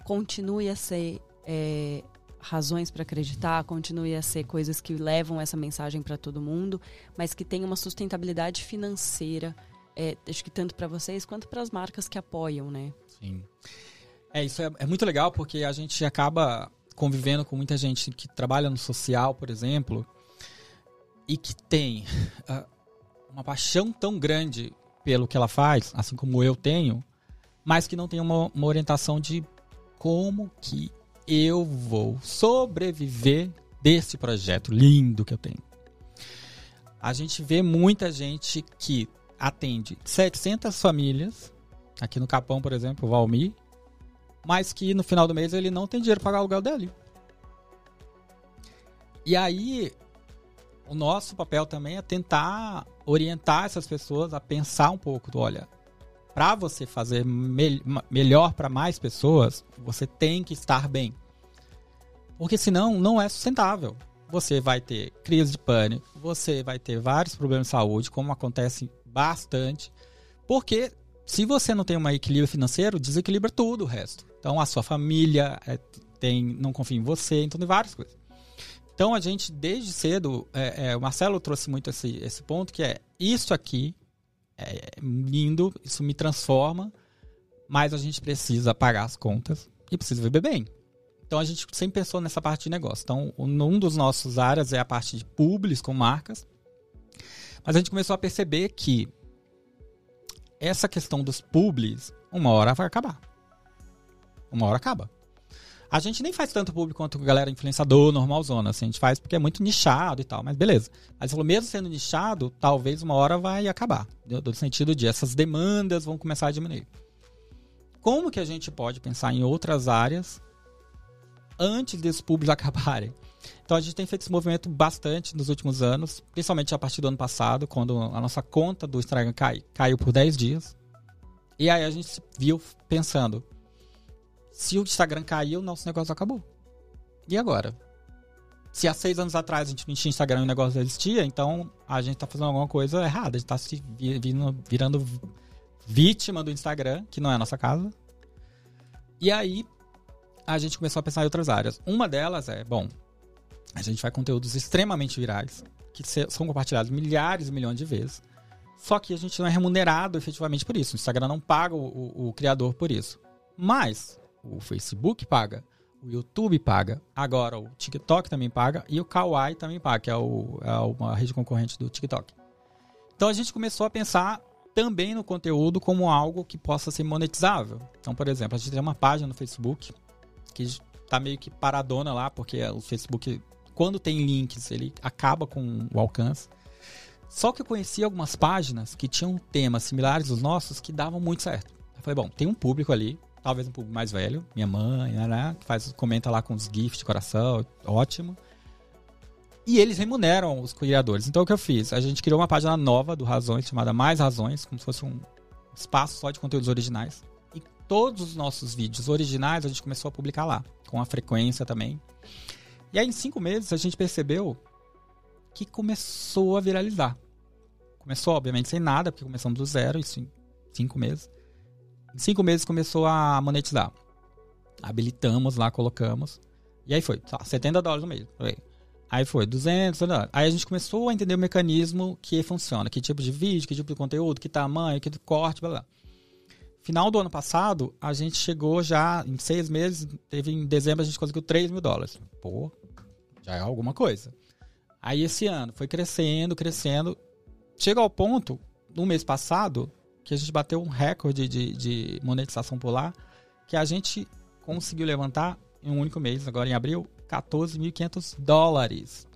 continue a ser é, razões para acreditar, continue a ser coisas que levam essa mensagem para todo mundo, mas que tenha uma sustentabilidade financeira, é, acho que tanto para vocês quanto para as marcas que apoiam, né? Sim. É, isso é, é muito legal porque a gente acaba convivendo com muita gente que trabalha no social, por exemplo, e que tem uh, uma paixão tão grande pelo que ela faz, assim como eu tenho, mas que não tem uma, uma orientação de como que eu vou sobreviver desse projeto lindo que eu tenho. A gente vê muita gente que atende 700 famílias, aqui no Capão, por exemplo, o Valmir, mas que no final do mês ele não tem dinheiro para pagar o aluguel dele. E aí, o nosso papel também é tentar orientar essas pessoas a pensar um pouco do, olha, para você fazer me melhor para mais pessoas, você tem que estar bem. Porque senão não é sustentável. Você vai ter crise de pânico, você vai ter vários problemas de saúde, como acontece bastante. Porque se você não tem um equilíbrio financeiro, desequilibra tudo o resto. Então a sua família é, tem, não confia em você, então tem várias coisas. Então a gente, desde cedo, é, é, o Marcelo trouxe muito esse, esse ponto, que é isso aqui é lindo, isso me transforma, mas a gente precisa pagar as contas e precisa viver bem. Então a gente sempre pensou nessa parte de negócio. Então, um dos nossos áreas é a parte de publis com marcas. Mas a gente começou a perceber que essa questão dos publis, uma hora vai acabar. Uma hora acaba. A gente nem faz tanto público quanto galera influenciador, normalzona. Assim, a gente faz porque é muito nichado e tal, mas beleza. Mas falou, mesmo sendo nichado, talvez uma hora vai acabar. No sentido de essas demandas vão começar a diminuir. Como que a gente pode pensar em outras áreas antes desses públicos acabarem? Então a gente tem feito esse movimento bastante nos últimos anos, principalmente a partir do ano passado, quando a nossa conta do Instagram cai, caiu por 10 dias. E aí a gente viu pensando, se o Instagram caiu, nosso negócio acabou. E agora? Se há seis anos atrás a gente não tinha Instagram e o negócio existia, então a gente tá fazendo alguma coisa errada. A gente tá se virando, virando vítima do Instagram, que não é a nossa casa. E aí a gente começou a pensar em outras áreas. Uma delas é, bom, a gente faz conteúdos extremamente virais, que são compartilhados milhares e milhões de vezes. Só que a gente não é remunerado efetivamente por isso. O Instagram não paga o, o, o criador por isso. Mas o Facebook paga, o YouTube paga, agora o TikTok também paga e o Kawaii também paga, que é, o, é uma rede concorrente do TikTok. Então a gente começou a pensar também no conteúdo como algo que possa ser monetizável. Então, por exemplo, a gente tem uma página no Facebook que está meio que paradona lá, porque o Facebook, quando tem links, ele acaba com o alcance. Só que eu conheci algumas páginas que tinham temas similares aos nossos que davam muito certo. Eu falei, bom, tem um público ali, talvez um público mais velho, minha mãe, né, que faz, comenta lá com os GIFs de coração, ótimo. E eles remuneram os criadores. Então o que eu fiz? A gente criou uma página nova do Razões, chamada Mais Razões, como se fosse um espaço só de conteúdos originais. E todos os nossos vídeos originais a gente começou a publicar lá, com a frequência também. E aí em cinco meses a gente percebeu que começou a viralizar. Começou, obviamente, sem nada, porque começamos do zero, isso em cinco meses. Cinco meses começou a monetizar. Habilitamos lá, colocamos. E aí foi, tá, 70 dólares no mês. Aí foi, 200 dólares. Aí a gente começou a entender o mecanismo que funciona. Que tipo de vídeo, que tipo de conteúdo, que tamanho, que corte, blá blá. Final do ano passado, a gente chegou já, em seis meses, teve em dezembro a gente conseguiu 3 mil dólares. Pô, já é alguma coisa. Aí esse ano foi crescendo, crescendo. Chega ao ponto, no mês passado, que a gente bateu um recorde de, de monetização por lá, que a gente conseguiu levantar em um único mês, agora em abril, 14.500 dólares.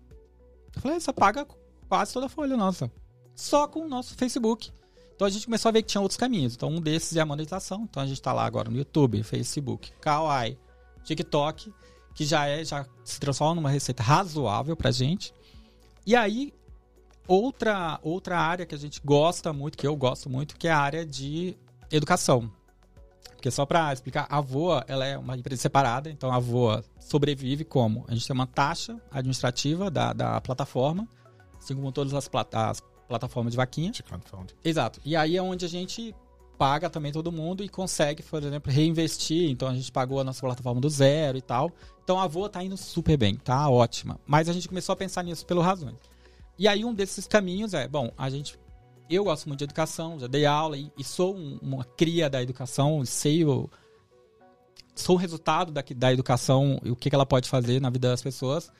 Eu falei, você paga quase toda a folha nossa. Só com o nosso Facebook. Então a gente começou a ver que tinha outros caminhos. Então um desses é a monetização. Então a gente está lá agora no YouTube, Facebook, Kawaii, TikTok, que já é já se transforma numa receita razoável pra gente. E aí Outra, outra área que a gente gosta muito, que eu gosto muito, que é a área de educação. Porque só para explicar, a Voa ela é uma empresa separada, então a Voa sobrevive como? A gente tem uma taxa administrativa da, da plataforma, assim como todas as, plat as plataformas de vaquinha. Exato. E aí é onde a gente paga também todo mundo e consegue, por exemplo, reinvestir. Então a gente pagou a nossa plataforma do zero e tal. Então a Voa tá indo super bem, tá ótima. Mas a gente começou a pensar nisso pelo razões. E aí um desses caminhos é, bom, a gente eu gosto muito de educação, já dei aula e, e sou um, uma cria da educação, sei o, são resultado da, da educação e o que, que ela pode fazer na vida das pessoas,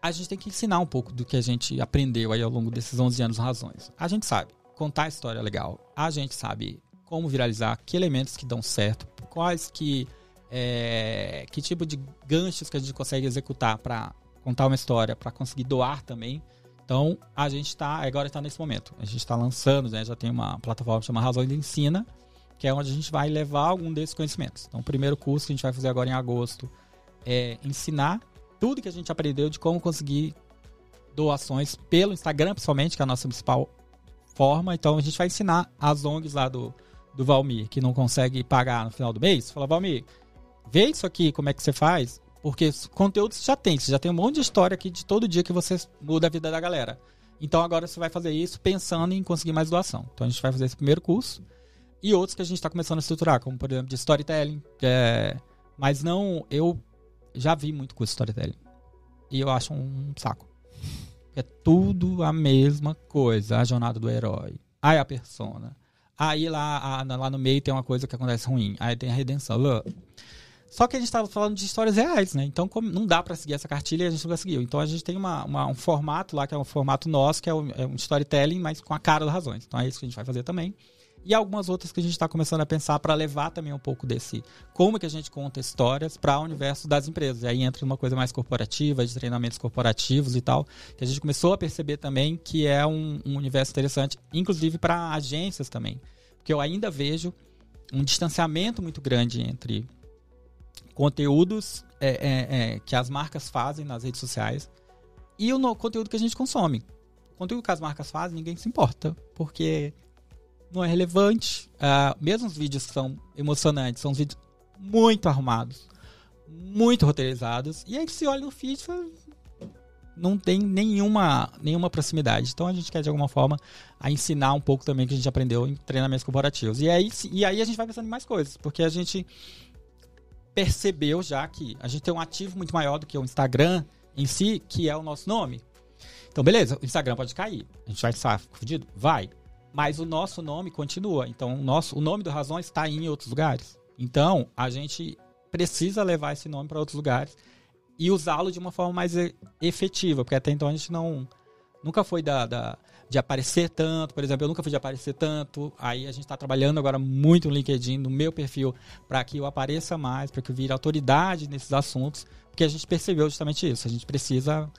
a gente tem que ensinar um pouco do que a gente aprendeu aí ao longo desses 11 anos razões. A gente sabe contar a história legal, a gente sabe como viralizar, que elementos que dão certo, quais que é, que tipo de ganchos que a gente consegue executar para contar uma história, para conseguir doar também. Então, a gente está agora está nesse momento. A gente está lançando, né, já tem uma plataforma chamada Razões Ensina, que é onde a gente vai levar algum desses conhecimentos. Então, o primeiro curso que a gente vai fazer agora em agosto é ensinar tudo que a gente aprendeu de como conseguir doações pelo Instagram, principalmente, que é a nossa principal forma. Então, a gente vai ensinar as ONGs lá do, do Valmir, que não consegue pagar no final do mês. Fala, Valmir, vê isso aqui, como é que você faz. Porque conteúdo você já tem, você já tem um monte de história aqui de todo dia que você muda a vida da galera. Então agora você vai fazer isso pensando em conseguir mais doação. Então a gente vai fazer esse primeiro curso e outros que a gente está começando a estruturar, como por exemplo de storytelling. É... Mas não, eu já vi muito curso de storytelling e eu acho um saco. É tudo a mesma coisa, a jornada do herói, aí a persona. Aí lá, lá no meio tem uma coisa que acontece ruim, aí tem a redenção. Só que a gente estava falando de histórias reais, né? Então não dá para seguir essa cartilha e a gente não conseguiu. Então a gente tem uma, uma, um formato lá, que é um formato nosso, que é um, é um, storytelling, mas com a cara das razões. Então é isso que a gente vai fazer também. E algumas outras que a gente está começando a pensar para levar também um pouco desse como que a gente conta histórias para o universo das empresas. E aí entra uma coisa mais corporativa, de treinamentos corporativos e tal, que a gente começou a perceber também que é um, um universo interessante, inclusive para agências também. Porque eu ainda vejo um distanciamento muito grande entre conteúdos é, é, é, que as marcas fazem nas redes sociais e o conteúdo que a gente consome. O conteúdo que as marcas fazem, ninguém se importa, porque não é relevante. Uh, mesmo os vídeos que são emocionantes, são vídeos muito arrumados, muito roteirizados, e aí você olha no feed não tem nenhuma, nenhuma proximidade. Então a gente quer de alguma forma a ensinar um pouco também que a gente aprendeu em treinamentos corporativos. E aí, e aí a gente vai pensando em mais coisas, porque a gente percebeu já que a gente tem um ativo muito maior do que o Instagram em si, que é o nosso nome. Então, beleza, o Instagram pode cair. A gente vai estar fudido? Vai. Mas o nosso nome continua. Então, o, nosso, o nome do Razões está em outros lugares. Então, a gente precisa levar esse nome para outros lugares e usá-lo de uma forma mais efetiva, porque até então a gente não nunca foi da, da de aparecer tanto, por exemplo, eu nunca fui de aparecer tanto. Aí a gente está trabalhando agora muito no LinkedIn, no meu perfil, para que eu apareça mais, para que eu vire autoridade nesses assuntos, porque a gente percebeu justamente isso. A gente precisa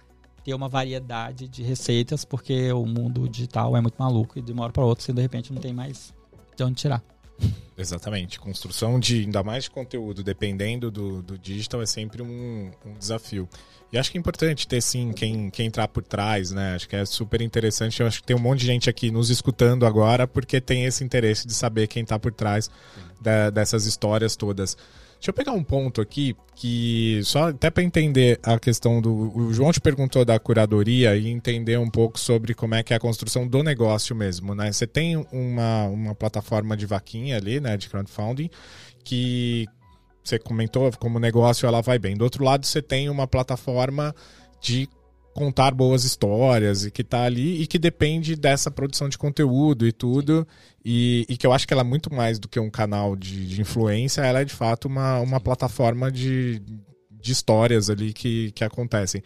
ter uma variedade de receitas, porque o mundo digital é muito maluco e de uma hora para outra você de repente não tem mais de onde tirar. Exatamente. Construção de, ainda mais de conteúdo, dependendo do, do digital, é sempre um, um desafio. E acho que é importante ter, sim, quem, quem entrar por trás, né? Acho que é super interessante. Eu acho que tem um monte de gente aqui nos escutando agora porque tem esse interesse de saber quem está por trás da, dessas histórias todas. Deixa eu pegar um ponto aqui que só até para entender a questão do o João te perguntou da curadoria e entender um pouco sobre como é que é a construção do negócio mesmo, né? Você tem uma, uma plataforma de vaquinha ali, né, de crowdfunding que você comentou como negócio ela vai bem. Do outro lado você tem uma plataforma de contar boas histórias e que tá ali e que depende dessa produção de conteúdo e tudo. E, e que eu acho que ela é muito mais do que um canal de, de influência, ela é de fato uma, uma plataforma de, de histórias ali que, que acontecem.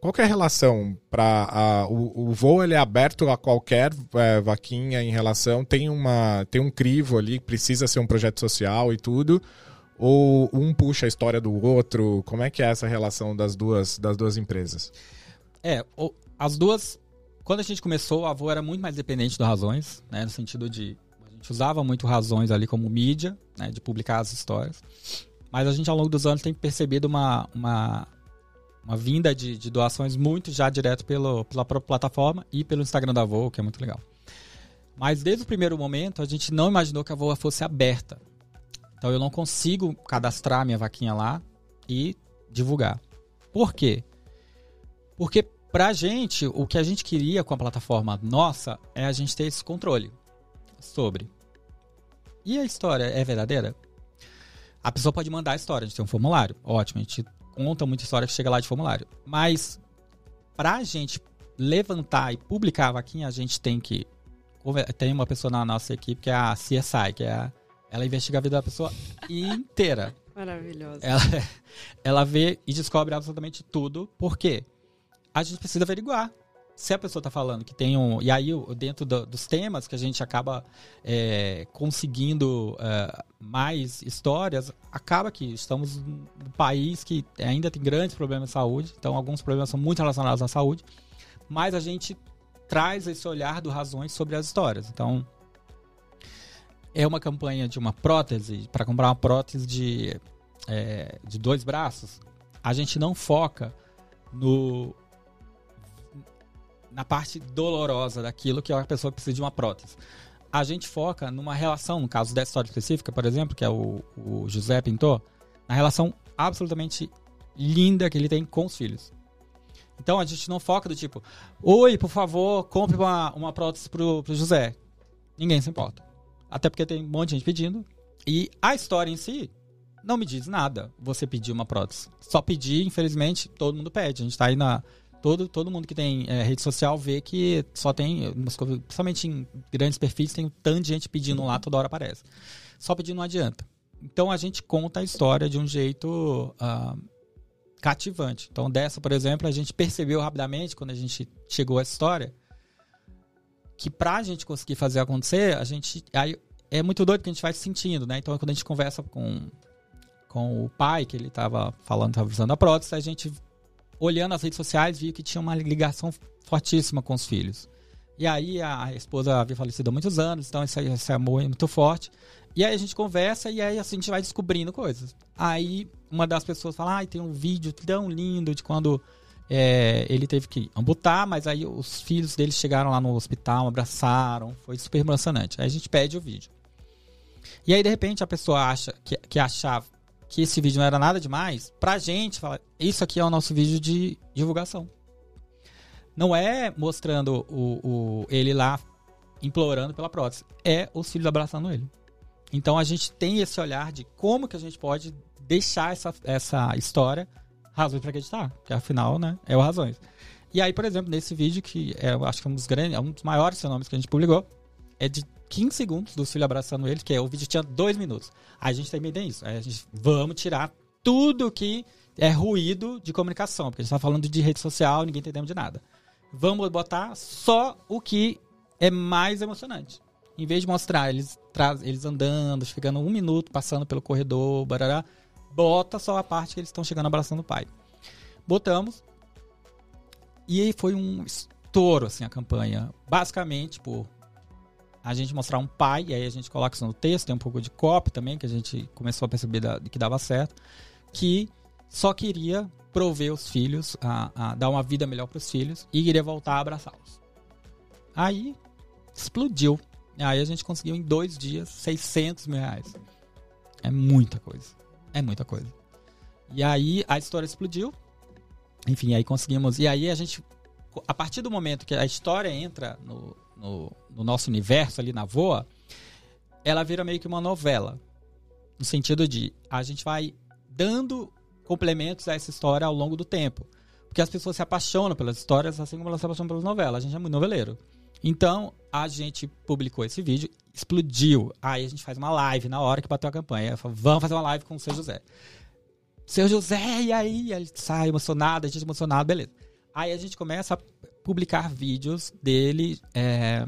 Qual é a relação para o, o voo ele é aberto a qualquer é, vaquinha em relação? Tem uma tem um crivo ali precisa ser um projeto social e tudo? Ou um puxa a história do outro? Como é que é essa relação das duas das duas empresas é, as duas. Quando a gente começou, a Avô era muito mais dependente do Razões, né? No sentido de. A gente usava muito Razões ali como mídia, né? De publicar as histórias. Mas a gente, ao longo dos anos, tem percebido uma, uma, uma vinda de, de doações muito já direto pelo, pela própria plataforma e pelo Instagram da Voa, que é muito legal. Mas desde o primeiro momento, a gente não imaginou que a Voa fosse aberta. Então eu não consigo cadastrar minha vaquinha lá e divulgar. Por quê? Porque pra gente, o que a gente queria com a plataforma nossa é a gente ter esse controle sobre. E a história é verdadeira? A pessoa pode mandar a história, a gente tem um formulário. Ótimo, a gente conta muita história que chega lá de formulário. Mas pra gente levantar e publicar a vaquinha, a gente tem que. Tem uma pessoa na nossa equipe que é a CSI, que é a, ela investiga a vida da pessoa inteira. Maravilhosa. Ela, ela vê e descobre absolutamente tudo. Por quê? A gente precisa averiguar. Se a pessoa está falando que tem um. E aí, dentro do- dos temas que a gente acaba é, conseguindo é, mais histórias, acaba que estamos num país que ainda tem grandes problemas de saúde. Então, alguns problemas são muito relacionados à saúde. Mas a gente traz esse olhar do Razões sobre as histórias. Então, é uma campanha de uma prótese, para comprar uma prótese de, é, de dois braços, a gente não foca no na parte dolorosa daquilo que a pessoa precisa de uma prótese. A gente foca numa relação, no caso dessa história específica, por exemplo, que é o, o José pintou, na relação absolutamente linda que ele tem com os filhos. Então a gente não foca do tipo, oi, por favor, compre uma, uma prótese pro, pro José. Ninguém se importa. Até porque tem um monte de gente pedindo. E a história em si não me diz nada você pedir uma prótese. Só pedir, infelizmente, todo mundo pede. A gente tá aí na. Todo, todo mundo que tem é, rede social vê que só tem. Principalmente em grandes perfis, tem um tanto de gente pedindo lá, toda hora aparece. Só pedir não adianta. Então a gente conta a história de um jeito ah, cativante. Então, dessa, por exemplo, a gente percebeu rapidamente, quando a gente chegou a história, que pra gente conseguir fazer acontecer, a gente. Aí é muito doido que a gente vai se sentindo, né? Então, quando a gente conversa com, com o pai, que ele tava falando, tava usando a prótese, a gente, olhando as redes sociais, viu que tinha uma ligação fortíssima com os filhos. E aí a esposa havia falecido há muitos anos, então esse, esse amor é muito forte. E aí a gente conversa e aí assim, a gente vai descobrindo coisas. Aí uma das pessoas fala, ai, tem um vídeo tão lindo de quando é, ele teve que amputar, mas aí os filhos dele chegaram lá no hospital, abraçaram, foi super emocionante. Aí a gente pede o vídeo. E aí, de repente, a pessoa acha que, que achava que esse vídeo não era nada demais, pra gente, fala, isso aqui é o nosso vídeo de divulgação. Não é mostrando o, o, ele lá implorando pela prótese, é os filhos abraçando ele. Então a gente tem esse olhar de como que a gente pode deixar essa, essa história razões para acreditar, que afinal, né, é o razões. E aí, por exemplo, nesse vídeo, que é, eu acho que é um dos grandes, é um dos maiores fenômenos que a gente publicou, é de 15 segundos do filho abraçando ele, que é, o vídeo tinha 2 minutos. Aí a gente também tem isso. A gente, vamos tirar tudo que é ruído de comunicação, porque a gente tá falando de rede social, ninguém entendendo de nada. Vamos botar só o que é mais emocionante. Em vez de mostrar eles, eles andando, ficando um minuto, passando pelo corredor, barará, bota só a parte que eles estão chegando abraçando o pai. Botamos. E aí foi um estouro, assim, a campanha. Basicamente, por a gente mostrar um pai, e aí a gente coloca isso no texto, tem um pouco de copy também, que a gente começou a perceber da, que dava certo, que só queria prover os filhos, a, a dar uma vida melhor para os filhos e queria voltar a abraçá-los. Aí explodiu. Aí a gente conseguiu em dois dias 600 mil reais. É muita coisa. É muita coisa. E aí a história explodiu. Enfim, aí conseguimos. E aí a gente. A partir do momento que a história entra no, no, no nosso universo ali na Voa, ela vira meio que uma novela. No sentido de a gente vai dando complementos a essa história ao longo do tempo. Porque as pessoas se apaixonam pelas histórias assim como elas se apaixonam pelas novelas. A gente é muito noveleiro. Então, a gente publicou esse vídeo, explodiu. Aí a gente faz uma live na hora que bateu a campanha. Falo, Vamos fazer uma live com o seu José. Seu José, e aí? Ele sai emocionado, a gente emocionado, beleza. Aí a gente começa a publicar vídeos dele é,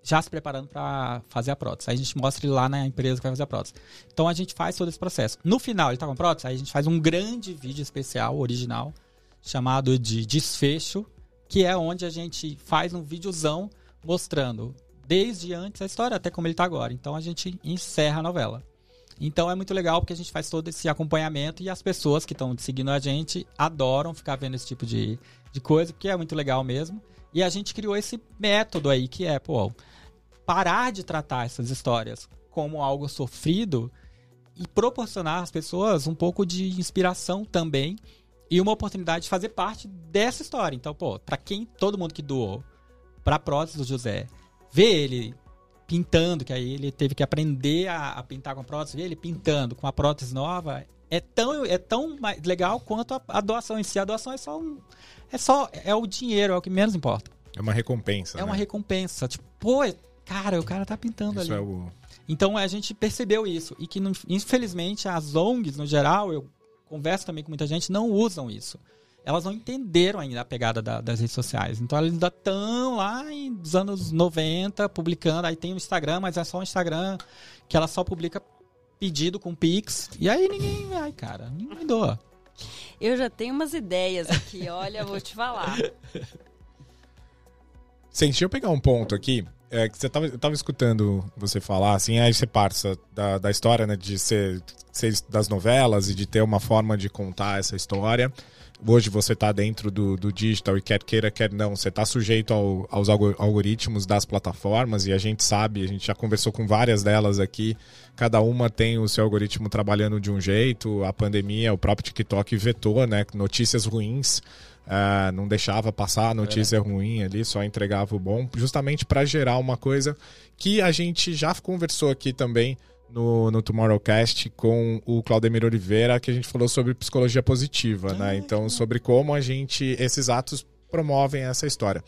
já se preparando para fazer a prótese. Aí a gente mostra ele lá na empresa que vai fazer a prótese. Então a gente faz todo esse processo. No final, ele tá com a prótese, aí a gente faz um grande vídeo especial, original, chamado de desfecho, que é onde a gente faz um videozão mostrando desde antes a história até como ele tá agora. Então a gente encerra a novela. Então é muito legal porque a gente faz todo esse acompanhamento e as pessoas que estão seguindo a gente adoram ficar vendo esse tipo de, de coisa, porque é muito legal mesmo. E a gente criou esse método aí que é, pô, parar de tratar essas histórias como algo sofrido e proporcionar às pessoas um pouco de inspiração também e uma oportunidade de fazer parte dessa história. Então, pô, para quem todo mundo que doou para prótese do José, ver ele pintando, que aí ele teve que aprender a, a, pintar com a prótese, ver ele pintando com a prótese nova, é tão, é tão legal quanto a, a doação em si. A doação é só um, é só é o dinheiro, é o que menos importa. É uma recompensa. É né? uma recompensa. Tipo, pô, cara, o cara tá pintando Isso ali. é o. Então a gente percebeu isso e que infelizmente as ONGs no geral, eu converso também com muita gente, não usam isso. Elas não entenderam ainda a pegada da, das redes sociais. Então elas ainda estão lá nos anos 90 publicando. Aí tem o Instagram, mas é só o Instagram que ela só publica pedido com Pix. E aí ninguém. Ai, cara, ninguém doa. Eu já tenho umas ideias aqui, olha, vou te falar. Sim, deixa eu pegar um ponto aqui. É, que você tava, eu tava escutando você falar, assim, aí você passa da, da história, né, de ser, ser das novelas e de ter uma forma de contar essa história. Hoje você está dentro do, do digital e quer queira, quer não, você está sujeito ao, aos algoritmos das plataformas e a gente sabe, a gente já conversou com várias delas aqui, cada uma tem o seu algoritmo trabalhando de um jeito, a pandemia, o próprio TikTok vetou, né, notícias ruins Uh, não deixava passar a notícia é. ruim ali, só entregava o bom, justamente para gerar uma coisa que a gente já conversou aqui também no, no Tomorrowcast com o Claudemir Oliveira, que a gente falou sobre psicologia positiva, né? Então, sobre como a gente, esses atos promovem essa história.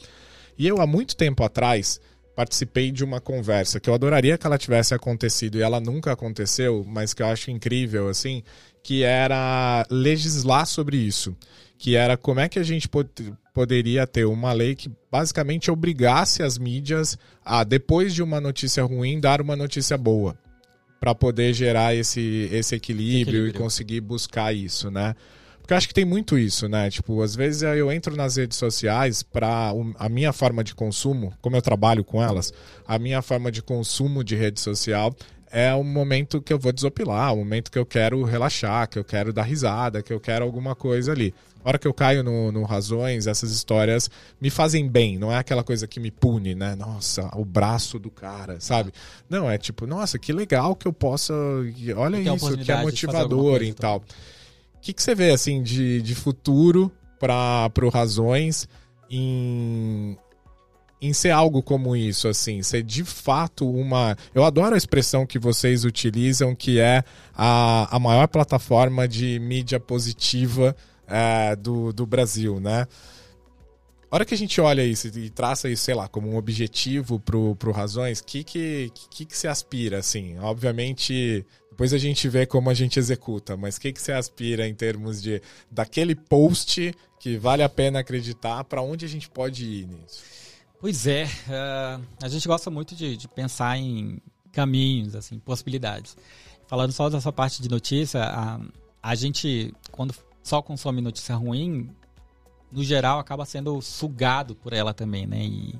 E eu, há muito tempo atrás, participei de uma conversa que eu adoraria que ela tivesse acontecido e ela nunca aconteceu, mas que eu acho incrível, assim, que era legislar sobre isso que era como é que a gente pod poderia ter uma lei que basicamente obrigasse as mídias a, depois de uma notícia ruim, dar uma notícia boa, para poder gerar esse, esse equilíbrio, equilíbrio, e conseguir buscar isso, né? Porque eu acho que tem muito isso, né? Tipo, às vezes eu entro nas redes sociais para a minha forma de consumo, como eu trabalho com elas, a minha forma de consumo de rede social é um momento que eu vou desopilar, um momento que eu quero relaxar, que eu quero dar risada, que eu quero alguma coisa ali. A hora que eu caio no, no Razões, essas histórias me fazem bem, não é aquela coisa que me pune, né? Nossa, o braço do cara, sabe? Não, é tipo, nossa, que legal que eu possa. Olha isso, que é motivador e tal. O que, que você vê, assim, de, de futuro para o Razões em, em ser algo como isso, assim, ser de fato uma. Eu adoro a expressão que vocês utilizam, que é a, a maior plataforma de mídia positiva é, do, do Brasil, né? A hora que a gente olha isso e traça isso, sei lá, como um objetivo pro, pro Razões, o que que, que que se aspira, assim? Obviamente, depois a gente vê como a gente executa, mas o que que se aspira em termos de daquele post que vale a pena acreditar, para onde a gente pode ir nisso? Pois é, uh, a gente gosta muito de, de, pensar em caminhos, assim, possibilidades. Falando só dessa parte de notícia, a, a gente, quando só consome notícia ruim, no geral acaba sendo sugado por ela também, né? E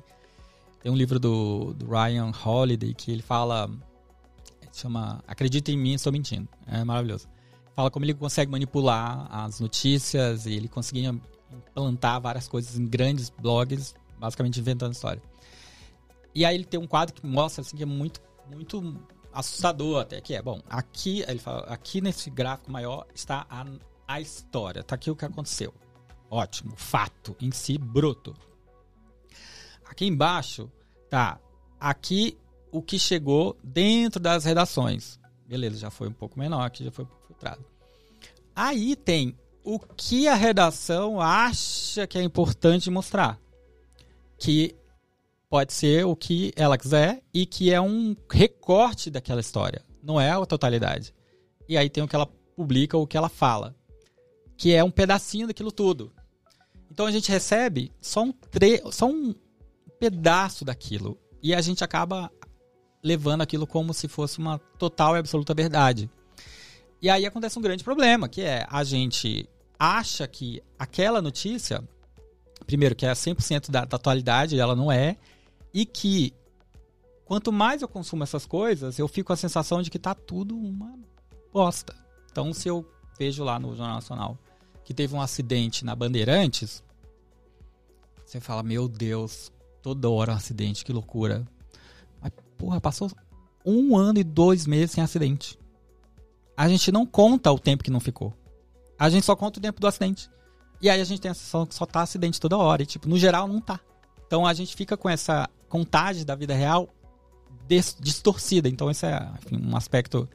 tem um livro do, do Ryan Holiday que ele fala, chama Acredita em mim, estou mentindo. É maravilhoso. Fala como ele consegue manipular as notícias e ele conseguia implantar várias coisas em grandes blogs, basicamente inventando história. E aí ele tem um quadro que mostra assim que é muito muito assustador até que é bom aqui ele fala aqui nesse gráfico maior está a a história. Tá aqui o que aconteceu. Ótimo. Fato em si, bruto. Aqui embaixo tá aqui o que chegou dentro das redações. Beleza, já foi um pouco menor, aqui já foi um pouco filtrado. Aí tem o que a redação acha que é importante mostrar. Que pode ser o que ela quiser e que é um recorte daquela história, não é a totalidade. E aí tem o que ela publica, o que ela fala que é um pedacinho daquilo tudo. Então a gente recebe só um, tre só um pedaço daquilo e a gente acaba levando aquilo como se fosse uma total e absoluta verdade. E aí acontece um grande problema, que é a gente acha que aquela notícia, primeiro, que é 100% da, da atualidade, ela não é, e que quanto mais eu consumo essas coisas, eu fico com a sensação de que tá tudo uma bosta. Então, se eu vejo lá no Jornal Nacional que teve um acidente na Bandeirantes, você fala, meu Deus, toda hora um acidente, que loucura. Mas, porra, passou um ano e dois meses sem acidente. A gente não conta o tempo que não ficou. A gente só conta o tempo do acidente. E aí a gente tem a sensação que só tá acidente toda hora. E, tipo, no geral, não tá. Então a gente fica com essa contagem da vida real distorcida. Então, esse é enfim, um aspecto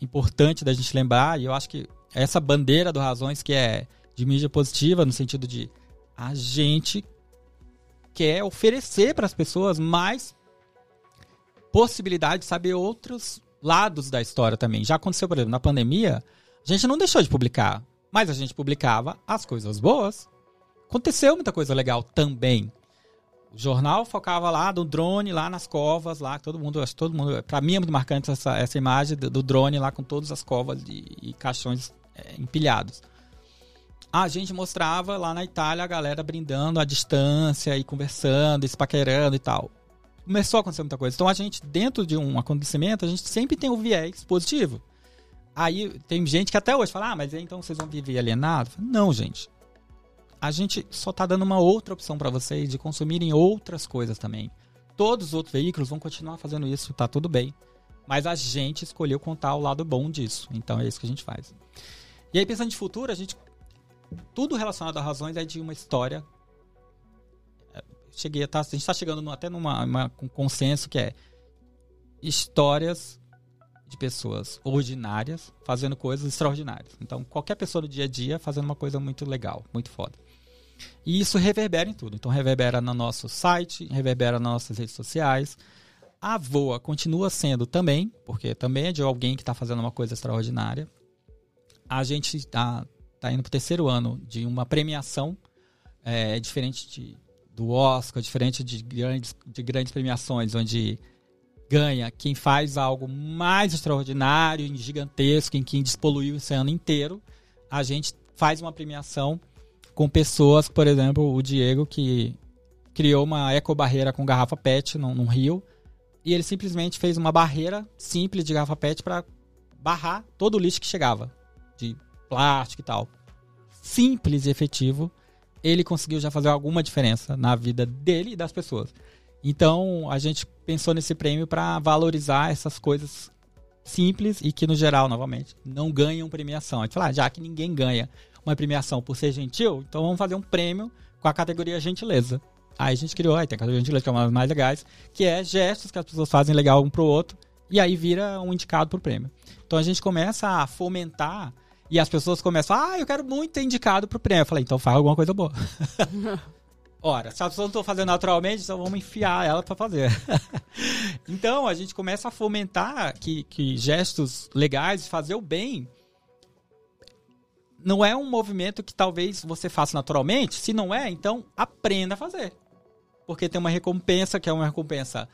importante da gente lembrar. E eu acho que essa bandeira do Razões que é de mídia positiva, no sentido de a gente quer oferecer para as pessoas mais possibilidade de saber outros lados da história também. Já aconteceu, por exemplo, na pandemia, a gente não deixou de publicar, mas a gente publicava as coisas boas. Aconteceu muita coisa legal também. O jornal focava lá do drone lá nas covas, lá todo mundo, acho todo mundo, para mim é muito marcante essa, essa imagem do, do drone lá com todas as covas e, e caixões é, empilhados. A gente mostrava lá na Itália a galera brindando à distância e conversando, espaquerando e tal. Começou a acontecer muita coisa. Então a gente, dentro de um acontecimento, a gente sempre tem o um viés positivo. Aí tem gente que até hoje fala, ah, mas então vocês vão viver alienados? Não, gente a gente só está dando uma outra opção para vocês de consumirem outras coisas também. Todos os outros veículos vão continuar fazendo isso, tá tudo bem. Mas a gente escolheu contar o lado bom disso. Então é isso que a gente faz. E aí, pensando de futuro, a gente. Tudo relacionado a razões é de uma história. É, cheguei a, tá, a gente está chegando no, até uma, um consenso que é histórias de pessoas ordinárias fazendo coisas extraordinárias. Então, qualquer pessoa do dia a dia fazendo uma coisa muito legal, muito foda. E isso reverbera em tudo. Então, reverbera no nosso site, reverbera nas nossas redes sociais. A Voa continua sendo também, porque também é de alguém que está fazendo uma coisa extraordinária. A gente está tá indo para o terceiro ano de uma premiação é, diferente de, do Oscar, diferente de grandes, de grandes premiações, onde ganha quem faz algo mais extraordinário, gigantesco, em quem despoluiu esse ano inteiro. A gente faz uma premiação com pessoas, por exemplo, o Diego, que criou uma ecobarreira com garrafa PET num, num rio. E ele simplesmente fez uma barreira simples de garrafa PET para barrar todo o lixo que chegava, de plástico e tal. Simples e efetivo. Ele conseguiu já fazer alguma diferença na vida dele e das pessoas. Então, a gente pensou nesse prêmio para valorizar essas coisas simples e que, no geral, novamente, não ganham premiação. A gente fala, ah, já que ninguém ganha uma premiação por ser gentil, então vamos fazer um prêmio com a categoria gentileza. Aí a gente criou, aí tem a categoria gentileza, que é uma das mais legais, que é gestos que as pessoas fazem legal um pro outro, e aí vira um indicado pro prêmio. Então a gente começa a fomentar e as pessoas começam, ah, eu quero muito ter indicado pro prêmio. Eu falei, então faz alguma coisa boa. Ora, se a pessoa não está fazendo naturalmente, então vamos enfiar ela para fazer. então a gente começa a fomentar que, que gestos legais, fazer o bem, não é um movimento que talvez você faça naturalmente. Se não é, então aprenda a fazer. Porque tem uma recompensa que é uma recompensa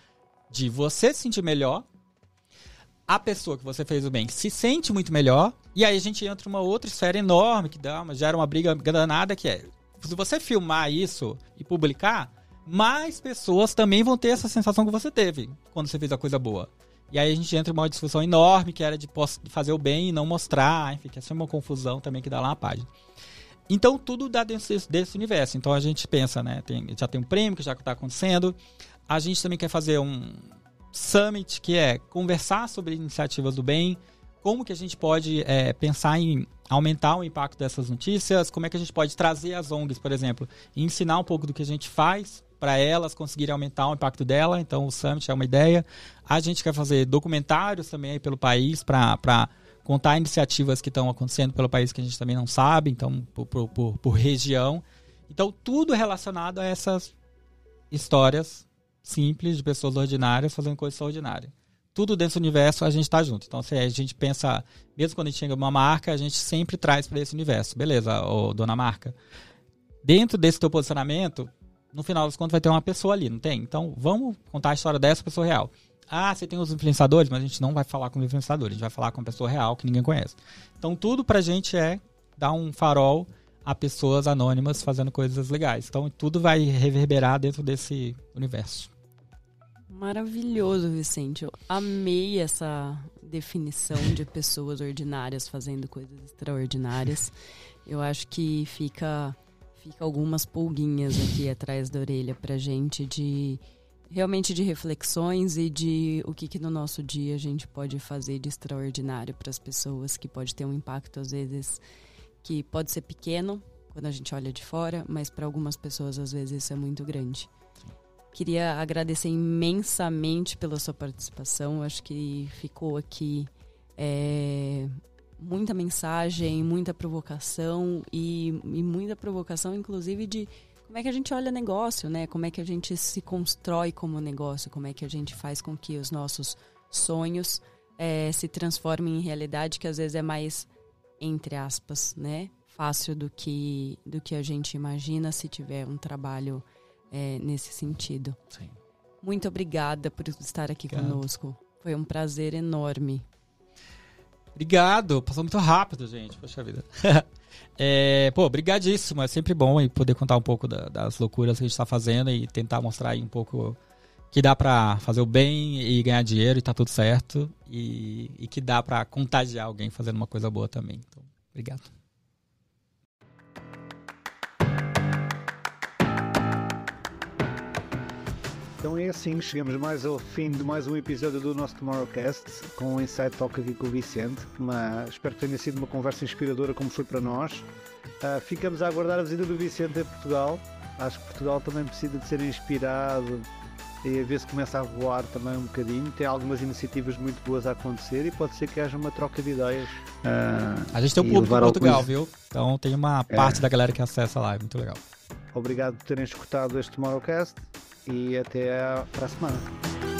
de você se sentir melhor, a pessoa que você fez o bem se sente muito melhor, e aí a gente entra numa outra esfera enorme que dá, gera uma briga danada que é se você filmar isso e publicar, mais pessoas também vão ter essa sensação que você teve quando você fez a coisa boa. E aí a gente entra em uma discussão enorme que era de fazer o bem e não mostrar, enfim, que é uma confusão também que dá lá na página. Então tudo dá dentro desse, desse universo. Então a gente pensa, né? Tem, já tem um prêmio que já está acontecendo. A gente também quer fazer um summit que é conversar sobre iniciativas do bem, como que a gente pode é, pensar em aumentar o impacto dessas notícias, como é que a gente pode trazer as ONGs, por exemplo, e ensinar um pouco do que a gente faz para elas conseguirem aumentar o impacto dela. Então, o Summit é uma ideia. A gente quer fazer documentários também pelo país para contar iniciativas que estão acontecendo pelo país que a gente também não sabe, então, por, por, por região. Então, tudo relacionado a essas histórias simples de pessoas ordinárias fazendo coisas extraordinárias tudo do universo a gente está junto. Então, se a gente pensa, mesmo quando a gente chega uma marca, a gente sempre traz para esse universo. Beleza, ô, dona marca. Dentro desse teu posicionamento, no final das contas vai ter uma pessoa ali, não tem? Então, vamos contar a história dessa pessoa real. Ah, você tem os influenciadores, mas a gente não vai falar com os influenciadores, a gente vai falar com uma pessoa real que ninguém conhece. Então, tudo pra gente é dar um farol a pessoas anônimas fazendo coisas legais. Então, tudo vai reverberar dentro desse universo. Maravilhoso, Vicente. Eu amei essa definição de pessoas ordinárias fazendo coisas extraordinárias. Eu acho que fica, fica algumas pulguinhas aqui atrás da orelha pra gente de realmente de reflexões e de o que, que no nosso dia a gente pode fazer de extraordinário para as pessoas, que pode ter um impacto às vezes que pode ser pequeno quando a gente olha de fora, mas para algumas pessoas às vezes isso é muito grande. Queria agradecer imensamente pela sua participação. Acho que ficou aqui é, muita mensagem, muita provocação e, e, muita provocação, inclusive, de como é que a gente olha negócio, né? Como é que a gente se constrói como negócio, como é que a gente faz com que os nossos sonhos é, se transformem em realidade, que às vezes é mais, entre aspas, né? Fácil do que, do que a gente imagina se tiver um trabalho é, nesse sentido. Sim. Muito obrigada por estar aqui Obrigado. conosco. Foi um prazer enorme. Obrigado. Passou muito rápido, gente. Poxa vida. é, pô, brigadíssimo. É sempre bom poder contar um pouco da- das loucuras que a gente tá fazendo e tentar mostrar aí um pouco que dá pra fazer o bem e ganhar dinheiro e tá tudo certo. E, e que dá pra contagiar alguém fazendo uma coisa boa também. Então, obrigado. Então é assim, chegamos mais ao fim de mais um episódio do nosso Tomorrowcast com o Inside Talk aqui com o Vicente. Uma, espero que tenha sido uma conversa inspiradora como foi para nós. Ah, ficamos a aguardar a visita do Vicente a Portugal. Acho que Portugal também precisa de ser inspirado e a ver se começa a voar também um bocadinho. Tem algumas iniciativas muito boas a acontecer e pode ser que haja uma troca de ideias. Ah, A gente tem um público em Portugal, alguns- viu? Então tem uma É. parte da galera que acessa lá. É muito legal. obrigado por terem escutado este Tomorrowcast e até a semana.